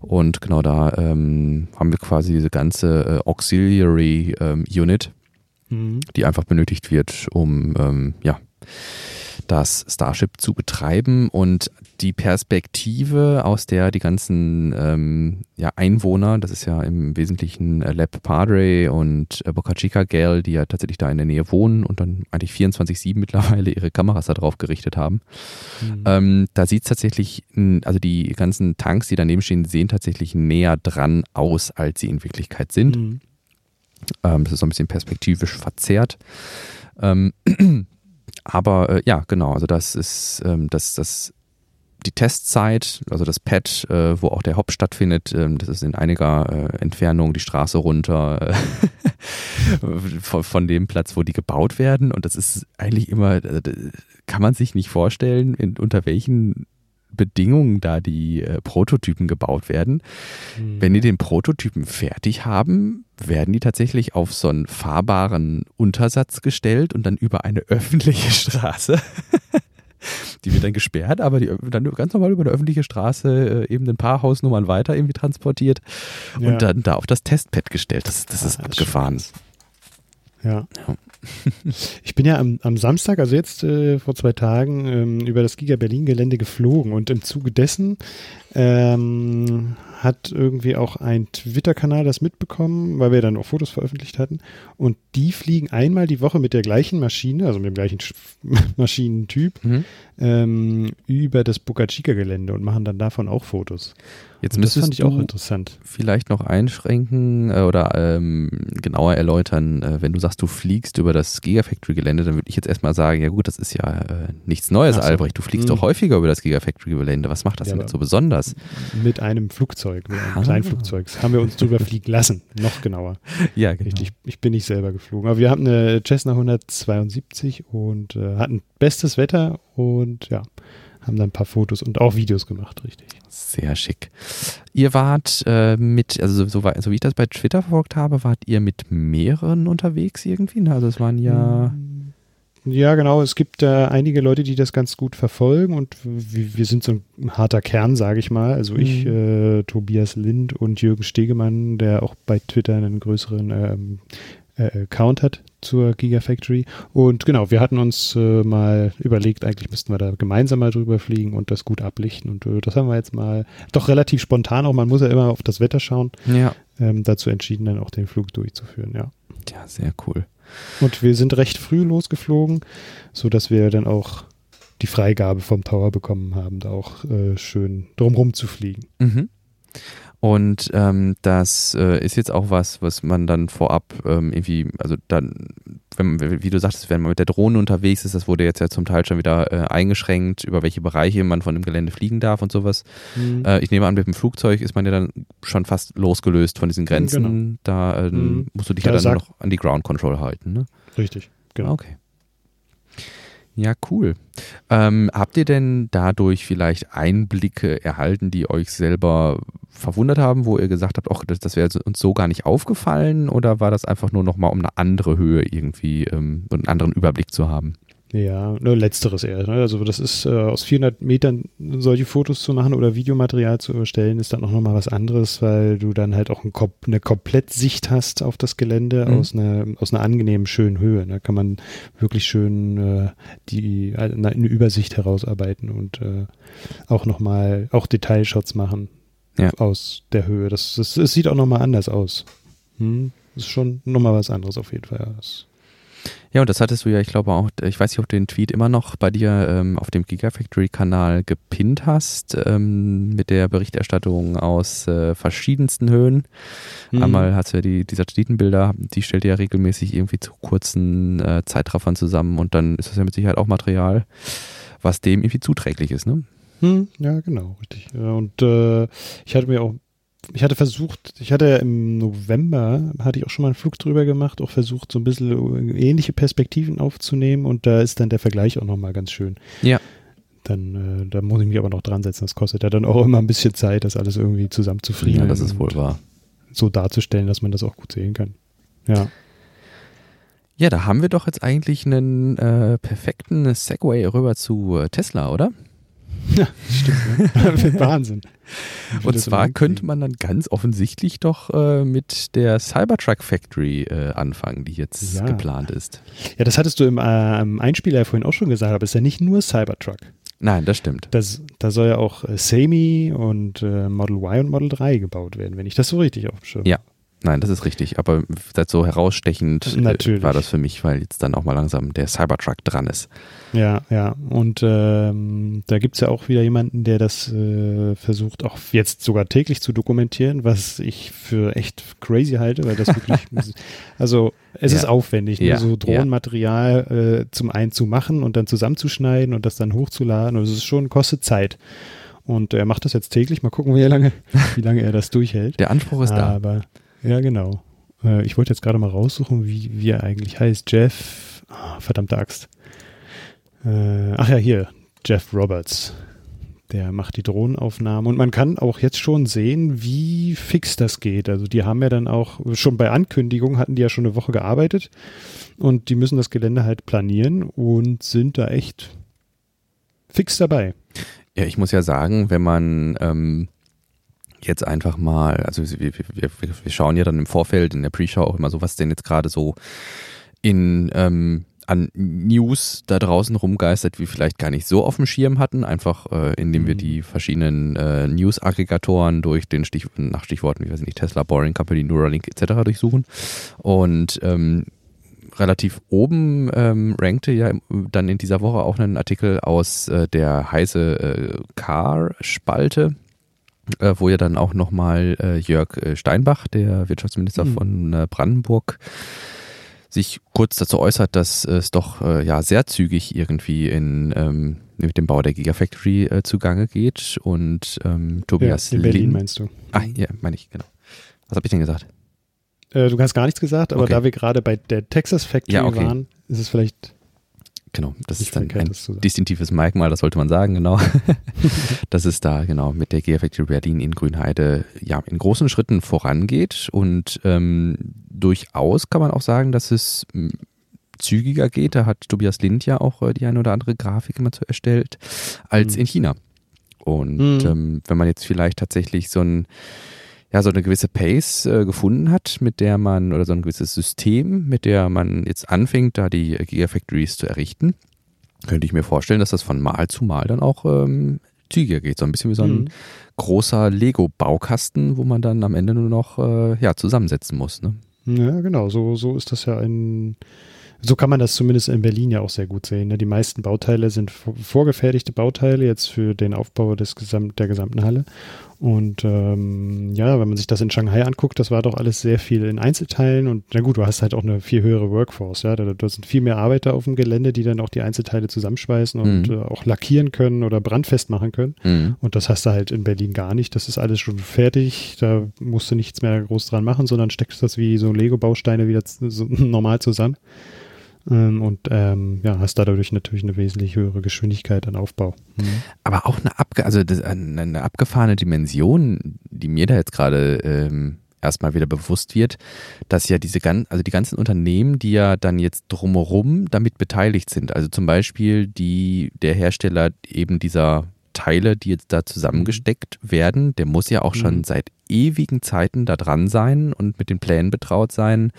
Und genau da ähm, haben wir quasi diese ganze äh, Auxiliary ähm, Unit, Mhm. die einfach benötigt wird, um ähm, ja, das Starship zu betreiben und die Perspektive, aus der die ganzen ähm, ja, Einwohner, das ist ja im Wesentlichen äh, Lab Padre und äh, Boca Chica Gal, die ja tatsächlich da in der Nähe wohnen und dann eigentlich 24-7 mittlerweile ihre Kameras da drauf gerichtet haben. Mhm. Ähm, da sieht es tatsächlich, also die ganzen Tanks, die daneben stehen, sehen tatsächlich näher dran aus, als sie in Wirklichkeit sind. Mhm. Ähm, das ist so ein bisschen perspektivisch verzerrt. Ähm, aber äh, ja, genau, also das ist ähm, das, das die Testzeit, also das Pad, äh, wo auch der Hop stattfindet, ähm, das ist in einiger äh, Entfernung die Straße runter äh, von, von dem Platz, wo die gebaut werden. Und das ist eigentlich immer, äh, kann man sich nicht vorstellen, in, unter welchen Bedingungen da die äh, Prototypen gebaut werden. Mhm. Wenn die den Prototypen fertig haben, werden die tatsächlich auf so einen fahrbaren Untersatz gestellt und dann über eine öffentliche Straße. Die wird dann gesperrt, aber die dann ganz normal über eine öffentliche Straße äh, eben ein paar Hausnummern weiter irgendwie transportiert Ja. und dann da auf das Testpad gestellt. Das, das ist Ah, das ist abgefahren. Ja. Ja. Ich bin ja am, am Samstag, also jetzt äh, vor zwei Tagen, ähm, über das Giga Berlin Gelände geflogen und im Zuge dessen ähm, hat irgendwie auch ein Twitter-Kanal das mitbekommen, weil wir dann auch Fotos veröffentlicht hatten. Und die fliegen einmal die Woche mit der gleichen Maschine, also mit dem gleichen Sch Maschinentyp, Mhm. ähm, über das Boca Chica Gelände und machen dann davon auch Fotos. Jetzt Und das müsstest fand ich du auch interessant. vielleicht noch einschränken äh, oder ähm, genauer erläutern, äh, wenn du sagst, du fliegst über das Gigafactory-Gelände, dann würde ich jetzt erstmal sagen, ja gut, das ist ja äh, nichts Neues, so. Albrecht. Du fliegst Hm. doch häufiger über das Gigafactory-Gelände. Was macht das Ja, denn jetzt so besonders? Mit einem Flugzeug, mit einem Ah. Kleinflugzeug. Das haben wir uns drüber fliegen lassen. Noch genauer. Ja, genau. Richtig, ich bin nicht selber geflogen. Aber wir hatten eine Cessna 172 und äh, hatten bestes Wetter und ja, haben dann ein paar Fotos und auch Videos gemacht, richtig. Sehr schick. Ihr wart äh, mit, also so, so, wie ich das bei Twitter verfolgt habe, wart ihr mit mehreren unterwegs irgendwie? Also es waren ja. Ja, genau. Es gibt äh, einige Leute, die das ganz gut verfolgen und wir, sind so ein harter Kern, sage ich mal. Also ich, Mhm. äh, Tobias Lind und Jürgen Stegemann, der auch bei Twitter einen größeren ähm, äh, Account hat zur Gigafactory. Und genau, wir hatten uns äh, mal überlegt, eigentlich müssten wir da gemeinsam mal drüber fliegen und das gut ablichten. Und äh, das haben wir jetzt mal doch relativ spontan auch, man muss ja immer auf das Wetter schauen, Ja. ähm, dazu entschieden, dann auch den Flug durchzuführen, ja. Ja, sehr cool. Und wir sind recht früh losgeflogen, sodass wir dann auch die Freigabe vom Tower bekommen haben, da auch äh, schön drumrum zu fliegen. Mhm. Und ähm, das äh, ist jetzt auch was, was man dann vorab ähm, irgendwie, also dann, wenn, wie du sagtest, wenn man mit der Drohne unterwegs ist, das wurde jetzt ja zum Teil schon wieder äh, eingeschränkt, über welche Bereiche man von dem Gelände fliegen darf und sowas. Mhm. Äh, ich nehme an, mit dem Flugzeug ist man ja dann schon fast losgelöst von diesen Grenzen. Genau. Da mhm. musst du dich da ja dann noch an die Ground Control halten. Ne? Richtig, genau. Okay. Ja, cool. Ähm, habt ihr denn dadurch vielleicht Einblicke erhalten, die euch selber verwundert haben, wo ihr gesagt habt, ach, das, das wäre uns so gar nicht aufgefallen? Oder war das einfach nur nochmal, um eine andere Höhe irgendwie, ähm, einen anderen Überblick zu haben? Ja, nur letzteres eher. Ne? Also das ist äh, aus 400 Metern solche Fotos zu machen oder Videomaterial zu erstellen, ist dann auch nochmal was anderes, weil du dann halt auch ein, eine Komplettsicht hast auf das Gelände mhm. aus, einer, aus einer angenehmen, schönen Höhe. Da kann man wirklich schön äh, die, eine, eine Übersicht herausarbeiten und äh, auch nochmal, auch Detailshots machen ja. aus der Höhe. Das, das, das sieht auch nochmal anders aus. Hm? Das ist schon nochmal was anderes auf jeden Fall. Das ja, und das hattest du ja, ich glaube auch, ich weiß nicht, ob du den Tweet immer noch bei dir ähm, auf dem Gigafactory-Kanal gepinnt hast, ähm, mit der Berichterstattung aus äh, verschiedensten Höhen. Mhm. Einmal hast du ja die, die Satellitenbilder, die stellt ihr ja regelmäßig irgendwie zu kurzen äh, Zeitraffern zusammen und dann ist das ja mit Sicherheit auch Material, was dem irgendwie zuträglich ist, ne? Hm, ja, genau, richtig. Und äh, ich hatte mir auch ich hatte versucht, ich hatte im November, hatte ich auch schon mal einen Flug drüber gemacht, auch versucht, so ein bisschen ähnliche Perspektiven aufzunehmen und da ist dann der Vergleich auch nochmal ganz schön. Ja. Dann, äh, da muss ich mich aber noch dran setzen. Das kostet ja dann auch immer ein bisschen Zeit, das alles irgendwie zusammenzufrieden. Ja, das ist wohl wahr. So darzustellen, dass man das auch gut sehen kann. Ja. Ja, da haben wir doch jetzt eigentlich einen äh, perfekten Segway rüber zu äh, Tesla, oder? Ja, stimmt. Ne? Wahnsinn. Und zwar könnte man dann ganz offensichtlich doch äh, mit der Cybertruck Factory äh, anfangen, die jetzt ja. geplant ist. Ja, das hattest du im, äh, im Einspieler vorhin auch schon gesagt, aber es ist ja nicht nur Cybertruck. Nein, das stimmt. Das, da soll ja auch äh, Semi und äh, Model Y und Model 3 gebaut werden, wenn ich das so richtig auf dem Schirm Ja, Nein, das ist richtig. Aber so herausstechend äh, Natürlich. war das für mich, weil jetzt dann auch mal langsam der Cybertruck dran ist. Ja, ja. Und ähm, da gibt es ja auch wieder jemanden, der das äh, versucht, auch jetzt sogar täglich zu dokumentieren, was ich für echt crazy halte, weil das wirklich, also es ja. ist aufwendig, ne? ja. so Drohnenmaterial äh, zum einen zu machen und dann zusammenzuschneiden und das dann hochzuladen. Und es ist schon, kostet Zeit. Und er macht das jetzt täglich. Mal gucken, wie lange, wie lange er das durchhält. Der Anspruch ist da. Ja, genau. Äh, ich wollte jetzt gerade mal raussuchen, wie, wie er eigentlich heißt. Jeff, oh, verdammte Axt. Äh, ach ja, hier, Jeff Roberts. Der macht die Drohnenaufnahmen und man kann auch jetzt schon sehen, wie fix das geht. Also die haben ja dann auch, schon bei Ankündigung hatten die ja schon eine Woche gearbeitet und die müssen das Gelände halt planieren und sind da echt fix dabei. Ja, ich muss ja sagen, wenn man ähm, jetzt einfach mal, also wir, wir, wir schauen ja dann im Vorfeld, in der Pre-Show auch immer so, was denn jetzt gerade so in ähm, an News da draußen rumgeistert, wie vielleicht gar nicht so auf dem Schirm hatten, einfach äh, indem mhm. wir die verschiedenen äh, News-Aggregatoren durch den Stich nach Stichworten, wie weiß ich nicht, Tesla, Boring Company, Neuralink etc. durchsuchen. Und ähm, relativ oben ähm, rankte ja dann in dieser Woche auch ein Artikel aus äh, der heiße äh, Car-Spalte äh, wo ja dann auch nochmal äh, Jörg äh, Steinbach, der Wirtschaftsminister mhm. von äh, Brandenburg, sich kurz dazu äußert, dass es doch äh, ja sehr zügig irgendwie in ähm, mit dem Bau der Gigafactory äh, zugange geht und ähm, Tobias ja, in Berlin Lin meinst du? Ah, ja, meine ich, genau. Was habe ich denn gesagt? Äh, du hast gar nichts gesagt, aber okay. da wir gerade bei der Texas Factory ja, okay. waren, ist es vielleicht Genau, das ist dann ein distinktives Merkmal, das sollte man sagen, genau. dass es da genau mit der Gigafactory Berlin in Grünheide ja in großen Schritten vorangeht und ähm, durchaus kann man auch sagen, dass es hm, zügiger geht. Da hat Tobias Lind ja auch äh, die eine oder andere Grafik immer zu erstellt als mhm. in China. Und mhm. ähm, wenn man jetzt vielleicht tatsächlich so ein ja, so eine gewisse Pace äh, gefunden hat, mit der man, oder so ein gewisses System, mit der man jetzt anfängt, da die Gigafactories zu errichten, könnte ich mir vorstellen, dass das von Mal zu Mal dann auch ähm, zügiger geht. So ein bisschen wie so ein mhm. großer Lego-Baukasten, wo man dann am Ende nur noch äh, ja, zusammensetzen muss. Ne? Ja, genau, so, so ist das ja in, so kann man das zumindest in Berlin ja auch sehr gut sehen. Ne? Die meisten Bauteile sind vorgefertigte Bauteile jetzt für den Aufbau des Gesamt, der gesamten Halle. Und ähm, ja, wenn man sich das in Shanghai anguckt, das war doch alles sehr viel in Einzelteilen und na gut, du hast halt auch eine viel höhere Workforce, ja. Da, da sind viel mehr Arbeiter auf dem Gelände, die dann auch die Einzelteile zusammenschweißen und mhm. äh, auch lackieren können oder brandfest machen können. Mhm. Und das hast du halt in Berlin gar nicht. Das ist alles schon fertig, da musst du nichts mehr groß dran machen, sondern steckst das wie so Lego-Bausteine wieder so normal zusammen. Ähm, und ähm, ja, hast dadurch natürlich eine wesentlich höhere Geschwindigkeit an Aufbau. Mhm. Aber auch eine, abge also das, eine abgefahrene Dimension, die mir da jetzt gerade ähm, erstmal wieder bewusst wird, dass ja diese ganzen, also die ganzen Unternehmen, die ja dann jetzt drumherum damit beteiligt sind, also zum Beispiel die, der Hersteller eben dieser Teile, die jetzt da zusammengesteckt werden, der muss ja auch schon mhm. seit ewigen Zeiten da dran sein und mit den Plänen betraut sein,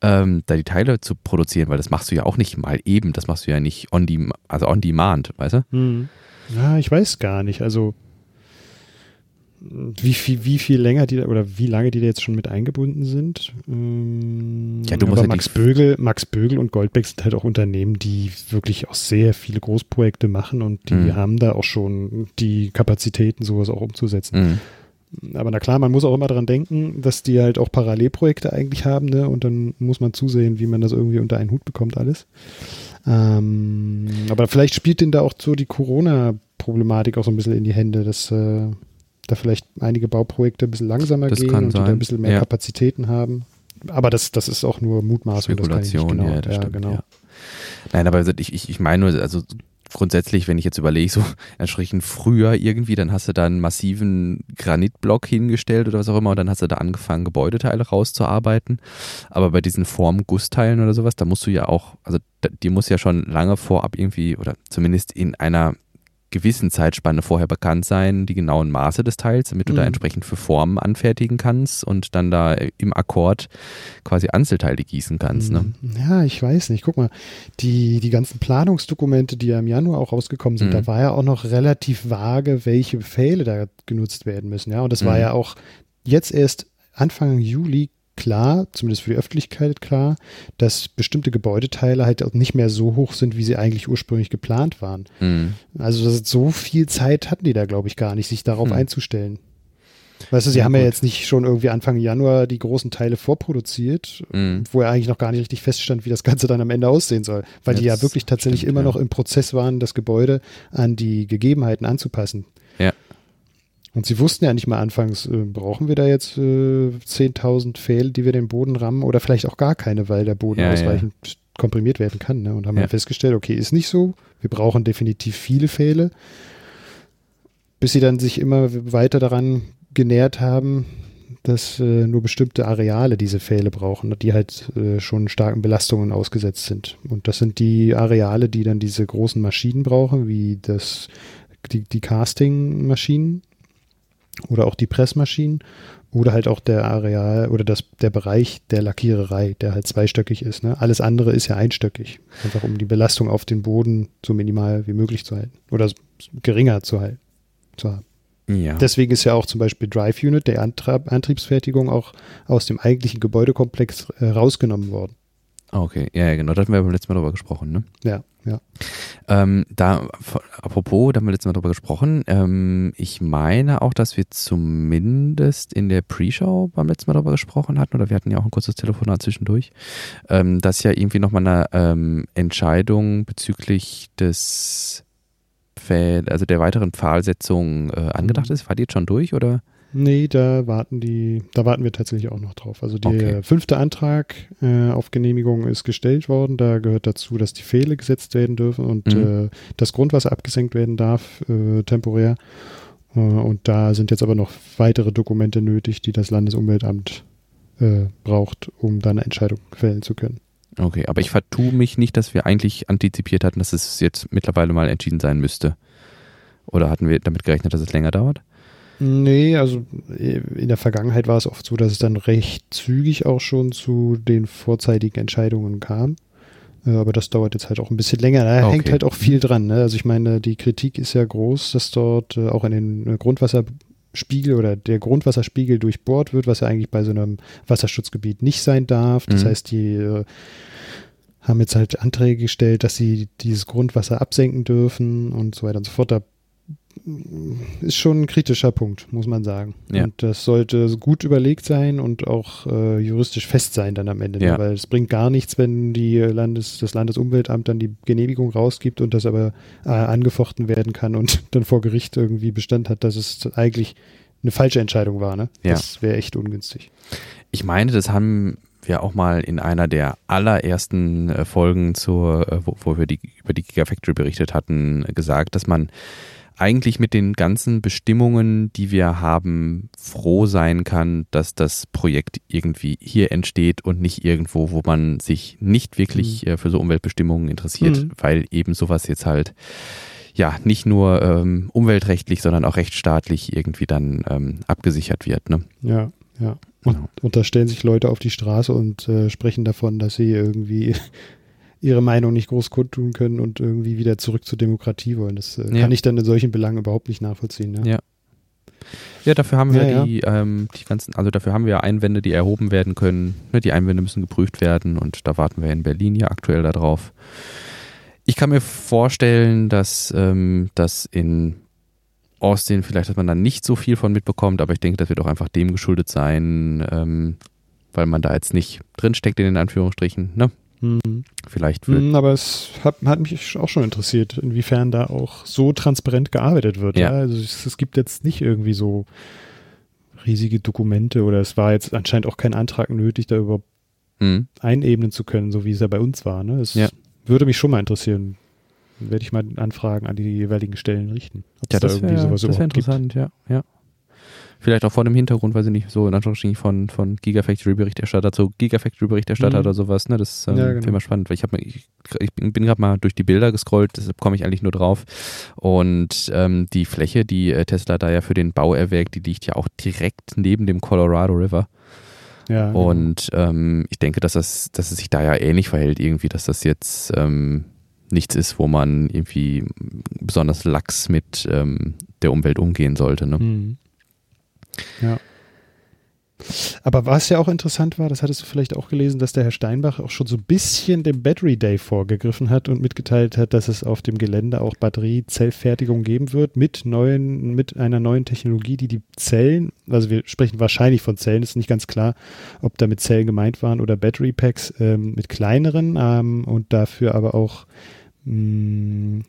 ähm, da die Teile zu produzieren, weil das machst du ja auch nicht mal eben, das machst du ja nicht on, die, also on demand, weißt du? Mhm. Ja, ich weiß gar nicht. Also wie viel, wie viel länger die oder wie lange die da jetzt schon mit eingebunden sind. Ähm, ja, du musst aber Max Bögel, Max Bögel und Goldbeck sind halt auch Unternehmen, die wirklich auch sehr viele Großprojekte machen und die mhm. haben da auch schon die Kapazitäten, sowas auch umzusetzen. Mhm. Aber na klar, man muss auch immer daran denken, dass die halt auch Parallelprojekte eigentlich haben, ne? Und dann muss man zusehen, wie man das irgendwie unter einen Hut bekommt, alles. Ähm, aber vielleicht spielt denen da auch so die Corona-Problematik auch so ein bisschen in die Hände, dass äh, da vielleicht einige Bauprojekte ein bisschen langsamer das gehen und sein. die da ein bisschen mehr ja. Kapazitäten haben. Aber das, das ist auch nur Mutmaßung. Spekulation, genau, ja, das ja, stimmt, genau. Ja. Nein, aber ich, ich, ich meine nur, also grundsätzlich, wenn ich jetzt überlege, so entsprechend früher irgendwie, dann hast du da einen massiven Granitblock hingestellt oder was auch immer und dann hast du da angefangen, Gebäudeteile rauszuarbeiten. Aber bei diesen Formgussteilen oder sowas, da musst du ja auch, also die muss ja schon lange vorab irgendwie oder zumindest in einer gewissen Zeitspanne vorher bekannt sein, die genauen Maße des Teils, damit du mhm. da entsprechend für Formen anfertigen kannst und dann da im Akkord quasi Einzelteile gießen kannst. Ne? Mhm. Ja, ich weiß nicht. Guck mal, die, die ganzen Planungsdokumente, die ja im Januar auch rausgekommen sind, mhm. da war ja auch noch relativ vage, welche Befehle da genutzt werden müssen. Ja, und das war mhm. ja auch jetzt erst Anfang Juli klar, zumindest für die Öffentlichkeit klar, dass bestimmte Gebäudeteile halt auch nicht mehr so hoch sind, wie sie eigentlich ursprünglich geplant waren. Mhm. Also so viel Zeit hatten die da, glaube ich, gar nicht, sich darauf mhm. einzustellen. Weißt du, sie ja, haben gut. ja jetzt nicht schon irgendwie Anfang Januar die großen Teile vorproduziert, mhm. wo ja eigentlich noch gar nicht richtig feststand, wie das Ganze dann am Ende aussehen soll. Weil jetzt die ja wirklich tatsächlich stimmt, immer ja. noch im Prozess waren, das Gebäude an die Gegebenheiten anzupassen. Ja. Und sie wussten ja nicht mal anfangs, äh, brauchen wir da jetzt äh, 10.000 Pfähle, die wir den Boden rammen oder vielleicht auch gar keine, weil der Boden ja, ausreichend ja. komprimiert werden kann. Ne? Und haben ja. dann festgestellt, okay, ist nicht so. Wir brauchen definitiv viele Pfähle. Bis sie dann sich immer weiter daran genährt haben, dass äh, nur bestimmte Areale diese Pfähle brauchen, die halt äh, schon starken Belastungen ausgesetzt sind. Und das sind die Areale, die dann diese großen Maschinen brauchen, wie das, die, die Casting-Maschinen, oder auch die Pressmaschinen oder halt auch der Areal oder das, der Bereich der Lackiererei, der halt zweistöckig ist. Ne? Alles andere ist ja einstöckig, einfach um die Belastung auf den Boden so minimal wie möglich zu halten oder geringer zu halten. Zu haben. Ja. Deswegen ist ja auch zum Beispiel Drive Unit, der Antrieb, Antriebsfertigung, auch aus dem eigentlichen Gebäudekomplex äh, rausgenommen worden. Okay, ja, ja, genau, da hatten wir beim letzten Mal drüber gesprochen, ne? Ja, ja. Ähm, da, apropos, da haben wir letztes Mal drüber gesprochen. Ähm, ich meine auch, dass wir zumindest in der Pre-Show beim letzten Mal drüber gesprochen hatten, oder wir hatten ja auch ein kurzes Telefonat zwischendurch, ähm, dass ja irgendwie nochmal eine ähm, Entscheidung bezüglich des Pfähl, also der weiteren Pfahlsetzung äh, angedacht mhm. ist. War die jetzt schon durch, oder? Nee, da warten die, da warten wir tatsächlich auch noch drauf. Also der okay. fünfte Antrag äh, auf Genehmigung ist gestellt worden. Da gehört dazu, dass die Pfähle gesetzt werden dürfen und mhm. äh, das Grundwasser abgesenkt werden darf, äh, temporär. Äh, und da sind jetzt aber noch weitere Dokumente nötig, die das Landesumweltamt äh, braucht, um dann eine Entscheidung fällen zu können. Okay, aber ich vertue mich nicht, dass wir eigentlich antizipiert hatten, dass es jetzt mittlerweile mal entschieden sein müsste. Oder hatten wir damit gerechnet, dass es länger dauert? Nee, also äh, in der Vergangenheit war es oft so, dass es dann recht zügig auch schon zu den vorzeitigen Entscheidungen kam. Äh, aber das dauert jetzt halt auch ein bisschen länger. Da okay. hängt halt auch viel dran. Ne? Also ich meine, die Kritik ist ja groß, dass dort äh, auch in den Grundwasser Spiegel oder der Grundwasserspiegel durchbohrt wird, was ja eigentlich bei so einem Wasserschutzgebiet nicht sein darf. Das mhm. heißt, die haben jetzt halt Anträge gestellt, dass sie dieses Grundwasser absenken dürfen und so weiter und so fort. Da ist schon ein kritischer Punkt, muss man sagen. Ja. Und das sollte gut überlegt sein und auch äh, juristisch fest sein dann am Ende. Ne? Ja. Weil es bringt gar nichts, wenn die Landes, das Landesumweltamt dann die Genehmigung rausgibt und das aber äh, angefochten werden kann und dann vor Gericht irgendwie Bestand hat, dass es eigentlich eine falsche Entscheidung war. Ne? Ja. Das wäre echt ungünstig. Ich meine, das haben wir auch mal in einer der allerersten äh, Folgen zur, äh, wo, wo wir die, über die Gigafactory berichtet hatten, gesagt, dass man eigentlich mit den ganzen Bestimmungen, die wir haben, froh sein kann, dass das Projekt irgendwie hier entsteht und nicht irgendwo, wo man sich nicht wirklich mhm. äh, für so Umweltbestimmungen interessiert, mhm. weil eben sowas jetzt halt ja nicht nur ähm, umweltrechtlich, sondern auch rechtsstaatlich irgendwie dann ähm, abgesichert wird. Ne? Ja, ja. Und, genau. und da stellen sich Leute auf die Straße und äh, sprechen davon, dass sie irgendwie ihre Meinung nicht groß kundtun können und irgendwie wieder zurück zur Demokratie wollen. Das äh, ja. kann ich dann in solchen Belangen überhaupt nicht nachvollziehen. Ja. ja. ja dafür haben wir ja, die, ähm, die ganzen, also dafür haben wir Einwände, die erhoben werden können. Ne, die Einwände müssen geprüft werden und da warten wir in Berlin ja aktuell darauf. Ich kann mir vorstellen, dass ähm, das in Austin vielleicht, dass man da nicht so viel von mitbekommt, aber ich denke, das wird auch einfach dem geschuldet sein, ähm, weil man da jetzt nicht drinsteckt in den Anführungsstrichen. Ne? Hm. Vielleicht wird. Hm, aber es hat, hat, mich auch schon interessiert, inwiefern da auch so transparent gearbeitet wird. Ja. ja? Also es, es, gibt jetzt nicht irgendwie so riesige Dokumente oder es war jetzt anscheinend auch kein Antrag nötig, da überhaupt hm. einebnen zu können, so wie es ja bei uns war. Ne? Es ja. würde mich schon mal interessieren. Werde ich mal Anfragen an die jeweiligen Stellen richten. Ja, das da wäre wär interessant, gibt. ja. ja. Vielleicht auch vor dem Hintergrund, weiß ich nicht, so in Anführungsstrichen von, von Gigafactory-Berichterstatter zu Gigafactory-Berichterstatter mhm. oder sowas, ne? Das ähm, ja, genau. immer spannend, weil ich, hab, ich, ich bin, gerade mal durch die Bilder gescrollt, deshalb komme ich eigentlich nur drauf. Und ähm, die Fläche, die äh, Tesla da ja für den Bau erwägt, die liegt ja auch direkt neben dem Colorado River. Ja, genau. und ähm, ich denke, dass das, dass es sich da ja ähnlich verhält, irgendwie, dass das jetzt ähm, nichts ist, wo man irgendwie besonders lax mit ähm, der Umwelt umgehen sollte. Ne? Mhm. Ja. Aber was ja auch interessant war, das hattest du vielleicht auch gelesen, dass der Herr Steinbach auch schon so ein bisschen dem Battery Day vorgegriffen hat und mitgeteilt hat, dass es auf dem Gelände auch Batteriezellfertigung geben wird mit neuen, mit einer neuen Technologie, die die Zellen, also wir sprechen wahrscheinlich von Zellen, ist nicht ganz klar, ob damit Zellen gemeint waren oder Battery Packs ähm, mit kleineren ähm, und dafür aber auch mh, mm,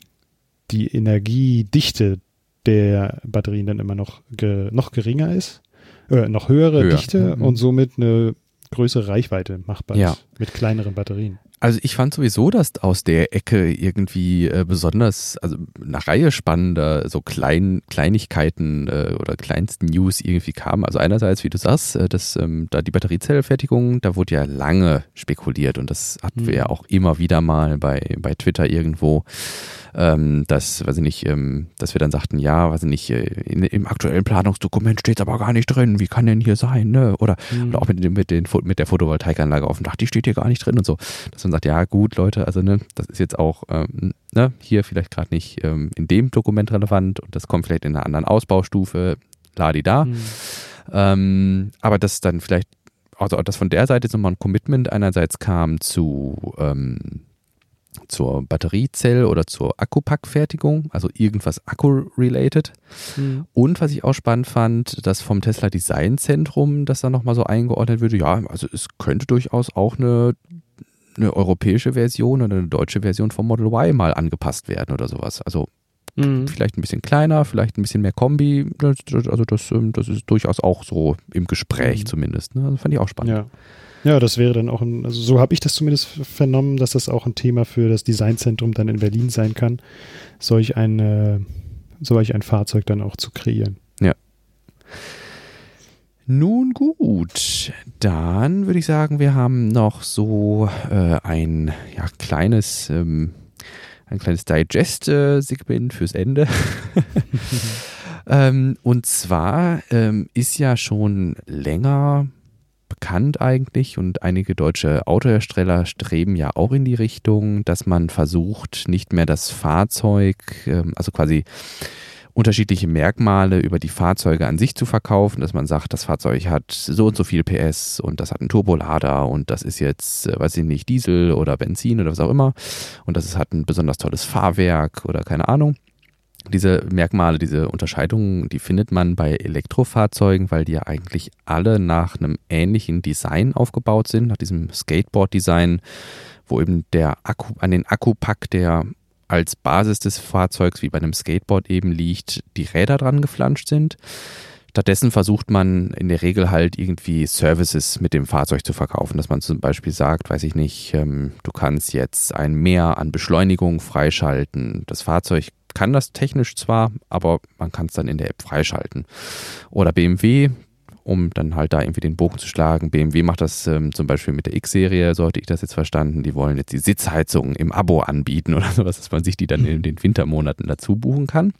die Energiedichte der Batterien dann immer noch, ge, noch geringer ist, äh, noch höhere Höher. Dichte mhm. und somit eine größere Reichweite machbar ja. ist mit kleineren Batterien. Also ich fand sowieso, dass aus der Ecke irgendwie äh, besonders, also eine Reihe spannender so Klein, Kleinigkeiten äh, oder kleinsten News irgendwie kamen. Also einerseits, wie du sagst, äh, dass ähm, da die Batteriezellfertigung, da wurde ja lange spekuliert und das hatten mhm. wir ja auch immer wieder mal bei, bei Twitter irgendwo ähm, dass, weiß ich nicht, ähm, dass wir dann sagten, ja, weiß ich nicht, in, im aktuellen Planungsdokument steht es aber gar nicht drin, wie kann denn hier sein, ne? Oder, mhm. oder auch mit, mit, den, mit der Photovoltaikanlage auf dem Dach, die steht hier gar nicht drin und so. Dass man sagt, ja, gut, Leute, also ne, das ist jetzt auch ähm, ne, hier vielleicht gerade nicht ähm, in dem Dokument relevant und das kommt vielleicht in einer anderen Ausbaustufe, ladi da. Mhm. Ähm, aber das dann vielleicht also dass von der Seite jetzt nochmal ein Commitment einerseits kam zu ähm, zur Batteriezell- oder zur Akkupackfertigung, also irgendwas Akku-related. Mhm. Und was ich auch spannend fand, dass vom Tesla Design Zentrum, das da nochmal so eingeordnet würde, ja, also es könnte durchaus auch eine, eine europäische Version oder eine deutsche Version vom Model Y mal angepasst werden oder sowas. Also mhm. vielleicht ein bisschen kleiner, vielleicht ein bisschen mehr Kombi. Also das, ähm, das ist durchaus auch so im Gespräch mhm. zumindest. Ne? Also fand ich auch spannend. Ja. Ja, das wäre dann auch ein, also so habe ich das zumindest vernommen, dass das auch ein Thema für das Designzentrum dann in Berlin sein kann, solch ein, solch ein Fahrzeug dann auch zu kreieren. Nun gut, dann würde ich sagen, wir haben noch so äh, ein ja, kleines, ähm, ein kleines Digest-Segment fürs Ende. ähm, und zwar ähm, ist ja schon länger bekannt eigentlich und einige deutsche Autohersteller streben ja auch in die Richtung, dass man versucht, nicht mehr das Fahrzeug, ähm, also quasi unterschiedliche Merkmale über die Fahrzeuge an sich zu verkaufen, dass man sagt, das Fahrzeug hat so und so viel PS und das hat einen Turbolader und das ist jetzt, äh, weiß ich nicht, Diesel oder Benzin oder was auch immer und das hat ein besonders tolles Fahrwerk oder keine Ahnung. Diese Merkmale, diese Unterscheidungen, die findet man bei Elektrofahrzeugen, weil die ja eigentlich alle nach einem ähnlichen Design aufgebaut sind, nach diesem Skateboard-Design, wo eben der Akku, an den Akkupack, der als Basis des Fahrzeugs wie bei einem Skateboard eben liegt, die Räder dran geflanscht sind. Stattdessen versucht man in der Regel halt irgendwie Services mit dem Fahrzeug zu verkaufen, dass man zum Beispiel sagt, weiß ich nicht, ähm, du kannst jetzt ein Mehr an Beschleunigung freischalten. Das Fahrzeug kann das technisch zwar, aber man kann es dann in der App freischalten. Oder BMW, um dann halt da irgendwie den Bogen zu schlagen. BMW macht das ähm, zum Beispiel mit der X-Serie, so hatte ich das jetzt verstanden. Die wollen jetzt die Sitzheizung im Abo anbieten oder sowas, dass man sich die dann in den Wintermonaten dazu buchen kann.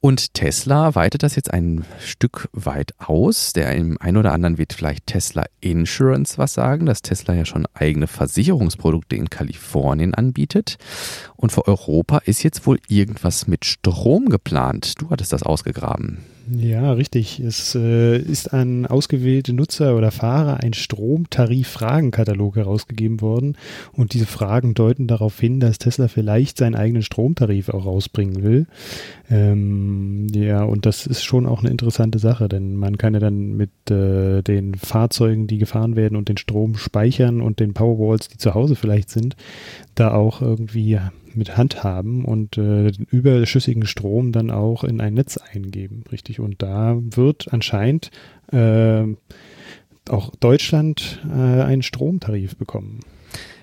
Und Tesla weitet das jetzt ein Stück weit aus. Der im einen oder anderen wird vielleicht Tesla Insurance was sagen, dass Tesla ja schon eigene Versicherungsprodukte in Kalifornien anbietet. Und für Europa ist jetzt wohl irgendwas mit Strom geplant. Du hattest das ausgegraben. Ja, richtig. Es äh, ist an ausgewählte Nutzer oder Fahrer ein Stromtarif-Fragenkatalog herausgegeben worden. Und diese Fragen deuten darauf hin, dass Tesla vielleicht seinen eigenen Stromtarif auch rausbringen will. Ähm, ja, und das ist schon auch eine interessante Sache, denn man kann ja dann mit äh, den Fahrzeugen, die gefahren werden und den Strom speichern und den Powerwalls, die zu Hause vielleicht sind, da auch irgendwie mit handhaben und äh, den überschüssigen Strom dann auch in ein Netz eingeben, richtig. Und da wird anscheinend äh, auch Deutschland äh, einen Stromtarif bekommen.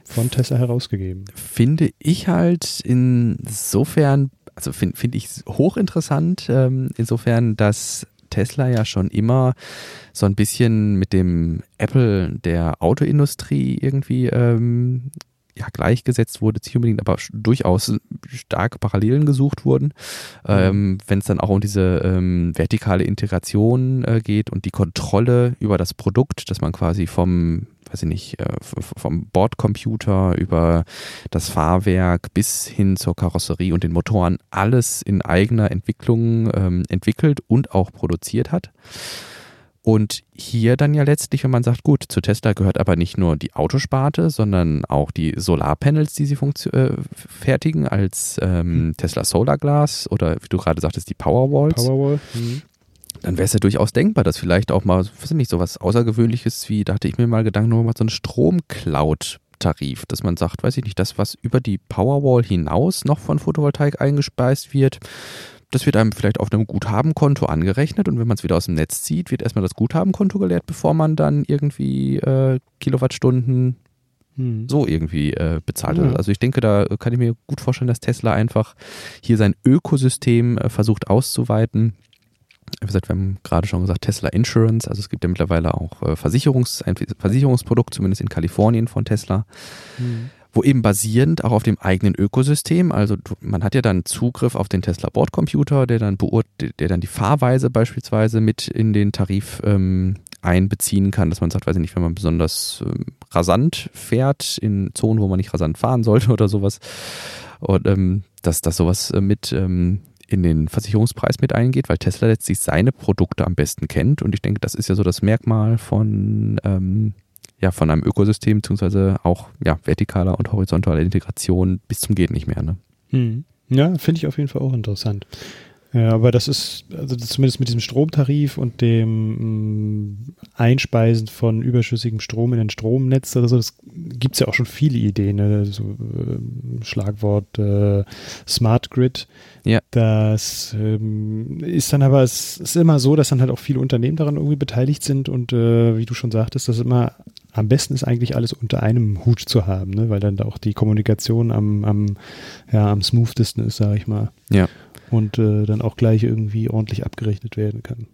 Von Tesla herausgegeben. Finde ich halt insofern, also finde find ich hochinteressant, ähm, insofern, dass Tesla ja schon immer so ein bisschen mit dem Apple der Autoindustrie irgendwie ähm, ja, gleichgesetzt wurde, nicht unbedingt, aber durchaus stark Parallelen gesucht wurden. Ähm, Wenn es dann auch um diese ähm, vertikale Integration äh, geht und die Kontrolle über das Produkt, dass man quasi vom weiß ich nicht, äh, vom Bordcomputer über das Fahrwerk bis hin zur Karosserie und den Motoren alles in eigener Entwicklung ähm, entwickelt und auch produziert hat. Und hier dann ja letztlich, wenn man sagt, gut, zu Tesla gehört aber nicht nur die Autosparte, sondern auch die Solarpanels, die sie äh, fertigen, als ähm, mhm. Tesla Solar Glass oder wie du gerade sagtest, die Powerwalls. Powerwall. Mhm. Dann wäre es ja durchaus denkbar, dass vielleicht auch mal, weiß ich nicht, so was Außergewöhnliches wie, da hatte ich mir mal Gedanken, nur mal so ein Stromcloud Tarif, dass man sagt, weiß ich nicht, das, was über die Powerwall hinaus noch von Photovoltaik eingespeist wird, das wird einem vielleicht auf einem Guthabenkonto angerechnet und wenn man es wieder aus dem Netz zieht, wird erstmal das Guthabenkonto geleert, bevor man dann irgendwie äh, Kilowattstunden hm. so irgendwie äh, bezahlt. Ja. Also ich denke, da kann ich mir gut vorstellen, dass Tesla einfach hier sein Ökosystem äh, versucht auszuweiten. Wie gesagt, wir haben gerade schon gesagt, Tesla Insurance, also es gibt ja mittlerweile auch äh, Versicherungs, ein Versicherungsprodukt, zumindest in Kalifornien von Tesla. Hm wo eben basierend auch auf dem eigenen Ökosystem, also man hat ja dann Zugriff auf den Tesla Bordcomputer, der dann der dann die Fahrweise beispielsweise mit in den Tarif ähm, einbeziehen kann, dass man sagt, weiß ich nicht, wenn man besonders ähm, rasant fährt in Zonen, wo man nicht rasant fahren sollte oder sowas, und ähm, dass das sowas äh, mit ähm, in den Versicherungspreis mit eingeht, weil Tesla letztlich seine Produkte am besten kennt. Und ich denke, das ist ja so das Merkmal von ähm, ja, von einem Ökosystem, beziehungsweise auch ja, vertikaler und horizontaler Integration bis zum geht nicht mehr. Ne? Hm. Ja, finde ich auf jeden Fall auch interessant. Ja, aber das ist, also zumindest mit diesem Stromtarif und dem mm, Einspeisen von überschüssigem Strom in ein Stromnetz oder so, das gibt es ja auch schon viele Ideen. Ne? So, äh, Schlagwort äh, Smart Grid. Ja. Das ähm, ist dann aber, es ist immer so, dass dann halt auch viele Unternehmen daran irgendwie beteiligt sind und äh, wie du schon sagtest, dass immer am besten ist eigentlich alles unter einem Hut zu haben, ne? weil dann da auch die Kommunikation am, am, ja, am smoothesten ist, sage ich mal. Ja. Und äh, dann auch gleich irgendwie ordentlich abgerechnet werden kann.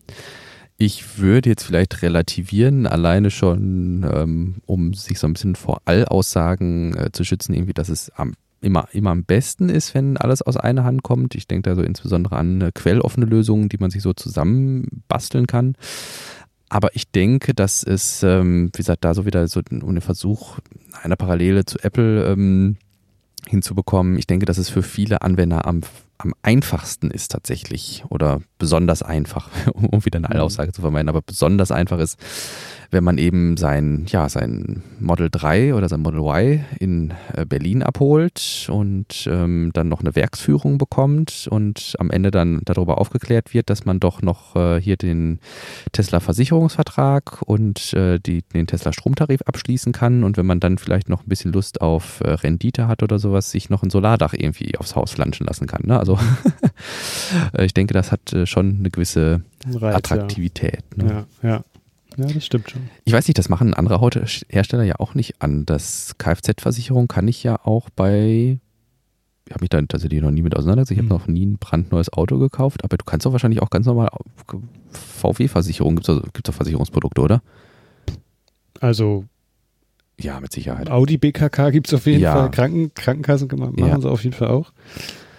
Ich würde jetzt vielleicht relativieren, alleine schon, ähm, um sich so ein bisschen vor Allaussagen äh, zu schützen, irgendwie, dass es am, immer, immer am besten ist, wenn alles aus einer Hand kommt. Ich denke da so insbesondere an äh, quelloffene Lösungen, die man sich so zusammenbasteln kann. Aber ich denke, dass es, ähm, wie gesagt, da so wieder so ein Versuch einer Parallele zu Apple ähm, hinzubekommen. Ich denke, dass es für viele Anwender am am einfachsten ist tatsächlich oder besonders einfach, um wieder eine Allaussage zu vermeiden, aber besonders einfach ist, wenn man eben sein, ja, sein Model 3 oder sein Model Y in äh, Berlin abholt und ähm, dann noch eine Werksführung bekommt und am Ende dann darüber aufgeklärt wird, dass man doch noch äh, hier den Tesla Versicherungsvertrag und äh, die, den Tesla Stromtarif abschließen kann und wenn man dann vielleicht noch ein bisschen Lust auf äh, Rendite hat oder sowas, sich noch ein Solardach irgendwie aufs Haus flanschen lassen kann. Ne? Also ich denke, das hat äh, schon eine gewisse Reiz, Attraktivität. Ja. Ne? ja, ja. Ja, das stimmt schon. Ich weiß nicht, das machen andere Autohersteller ja auch nicht an. Das Kfz-Versicherung kann ich ja auch bei ich habe mich da tatsächlich noch nie mit auseinandergesetzt. Ich habe mhm. noch nie ein brandneues Auto gekauft, aber du kannst doch wahrscheinlich auch ganz normal VW-Versicherung, gibt es doch Versicherungsprodukte, oder? Also. Ja, mit Sicherheit. Audi BKK gibt es auf jeden ja. Fall. Kranken, Krankenkassen machen ja. sie auf jeden Fall auch.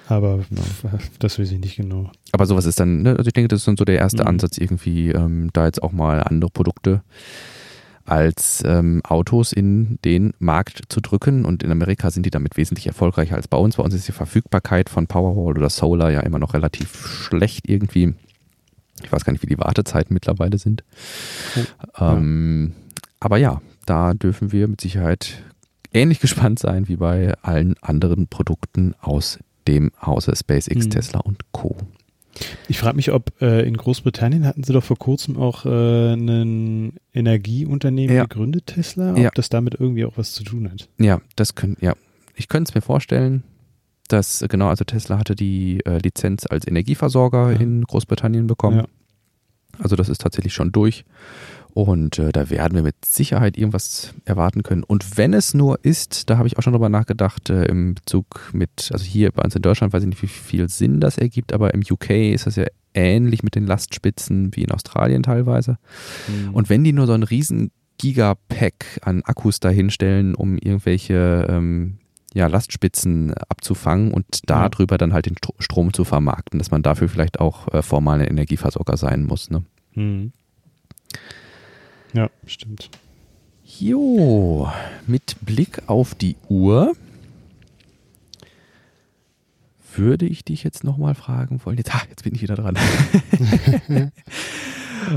Aber ja. das weiß ich nicht genau. Aber sowas ist dann, ne? also ich denke, das ist dann so der erste mhm. Ansatz, irgendwie ähm, da jetzt auch mal andere Produkte als ähm, Autos in den Markt zu drücken. Und in Amerika sind die damit wesentlich erfolgreicher als bei uns. Bei uns ist die Verfügbarkeit von Powerwall oder Solar ja immer noch relativ schlecht irgendwie. Ich weiß gar nicht, wie die Wartezeiten mittlerweile sind. Oh, ähm, ja. Aber ja, da dürfen wir mit Sicherheit ähnlich gespannt sein wie bei allen anderen Produkten aus dem Hause SpaceX, mhm. Tesla und Co. Ich frage mich, ob äh, in Großbritannien hatten sie doch vor kurzem auch äh, ein Energieunternehmen ja. gegründet, Tesla, ob ja. das damit irgendwie auch was zu tun hat. Ja, das können, ja. Ich könnte es mir vorstellen, dass, äh, genau, also Tesla hatte die äh, Lizenz als Energieversorger ja. in Großbritannien bekommen. Also das ist tatsächlich schon durch. Und äh, da werden wir mit Sicherheit irgendwas erwarten können. Und wenn es nur ist, da habe ich auch schon drüber nachgedacht, äh, im Bezug mit, also hier bei uns in Deutschland weiß ich nicht, wie viel Sinn das ergibt, aber im UK ist das ja ähnlich mit den Lastspitzen wie in Australien teilweise. Mhm. Und wenn die nur so einen riesen Gigapack an Akkus dahinstellen, um irgendwelche ähm, ja, Lastspitzen abzufangen und darüber ja. dann halt den Strom zu vermarkten, dass man dafür vielleicht auch äh, formal ein Energieversorger sein muss. Ne? Mhm. Ja, stimmt. Jo, mit Blick auf die Uhr würde ich dich jetzt nochmal fragen wollen. Jetzt, ah, jetzt bin ich wieder dran.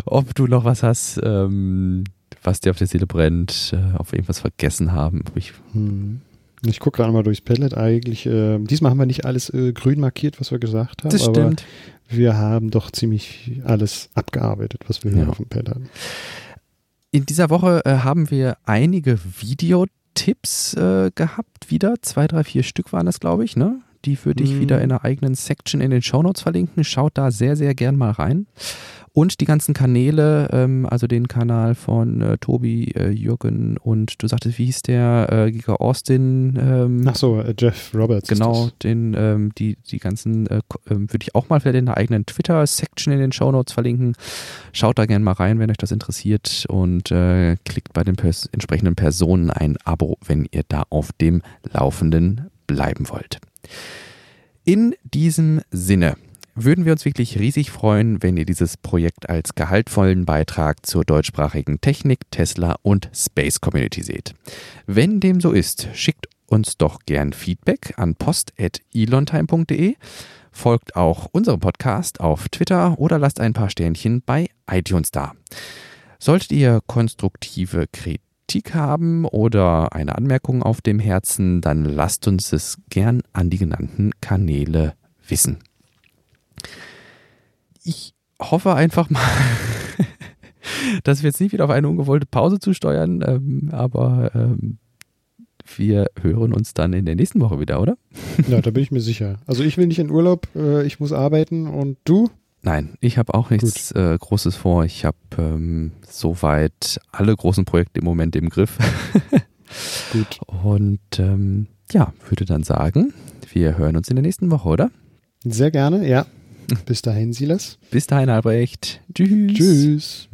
Ob du noch was hast, ähm, was dir auf der Seele brennt, äh, wir irgendwas vergessen haben. Ich, hm. ich gucke gerade mal durchs Pallet eigentlich. Äh, diesmal haben wir nicht alles äh, grün markiert, was wir gesagt haben. Das stimmt. wir haben doch ziemlich alles abgearbeitet, was wir hier ja. auf dem Pallet haben. In dieser Woche äh, haben wir einige Videotipps äh, gehabt, wieder. Zwei, drei, vier Stück waren das, glaube ich, ne? Die würde ich wieder in einer eigenen Section in den Shownotes verlinken. Schaut da sehr, sehr gern mal rein. Und die ganzen Kanäle, ähm, also den Kanal von äh, Tobi, äh, Jürgen und du sagtest, wie hieß der, äh, Giga Austin? Ähm, Ach so, äh, Jeff Roberts. Genau, den, ähm, die, die ganzen äh, ähm, würde ich auch mal vielleicht in der eigenen Twitter-Section in den Show Notes verlinken. Schaut da gerne mal rein, wenn euch das interessiert und äh, klickt bei den pers entsprechenden Personen ein Abo, wenn ihr da auf dem Laufenden bleiben wollt. In diesem Sinne würden wir uns wirklich riesig freuen, wenn ihr dieses Projekt als gehaltvollen Beitrag zur deutschsprachigen Technik, Tesla und Space Community seht. Wenn dem so ist, schickt uns doch gern Feedback an post.elontime.de, folgt auch unserem Podcast auf Twitter oder lasst ein paar Sternchen bei iTunes da. Solltet ihr konstruktive Kritik haben oder eine Anmerkung auf dem Herzen, dann lasst uns es gern an die genannten Kanäle wissen ich hoffe einfach mal, dass wir jetzt nicht wieder auf eine ungewollte Pause zusteuern, ähm, aber ähm, wir hören uns dann in der nächsten Woche wieder, oder? Ja, da bin ich mir sicher. Also ich will nicht in Urlaub, äh, ich muss arbeiten und du? Nein, ich habe auch nichts äh, Großes vor. Ich habe ähm, soweit alle großen Projekte im Moment im Griff. Gut. Und ähm, ja, würde dann sagen, wir hören uns in der nächsten Woche, oder? Sehr gerne, ja. Bis dahin, Silas. Bis dahin, Albrecht. Tschüss. Tschüss.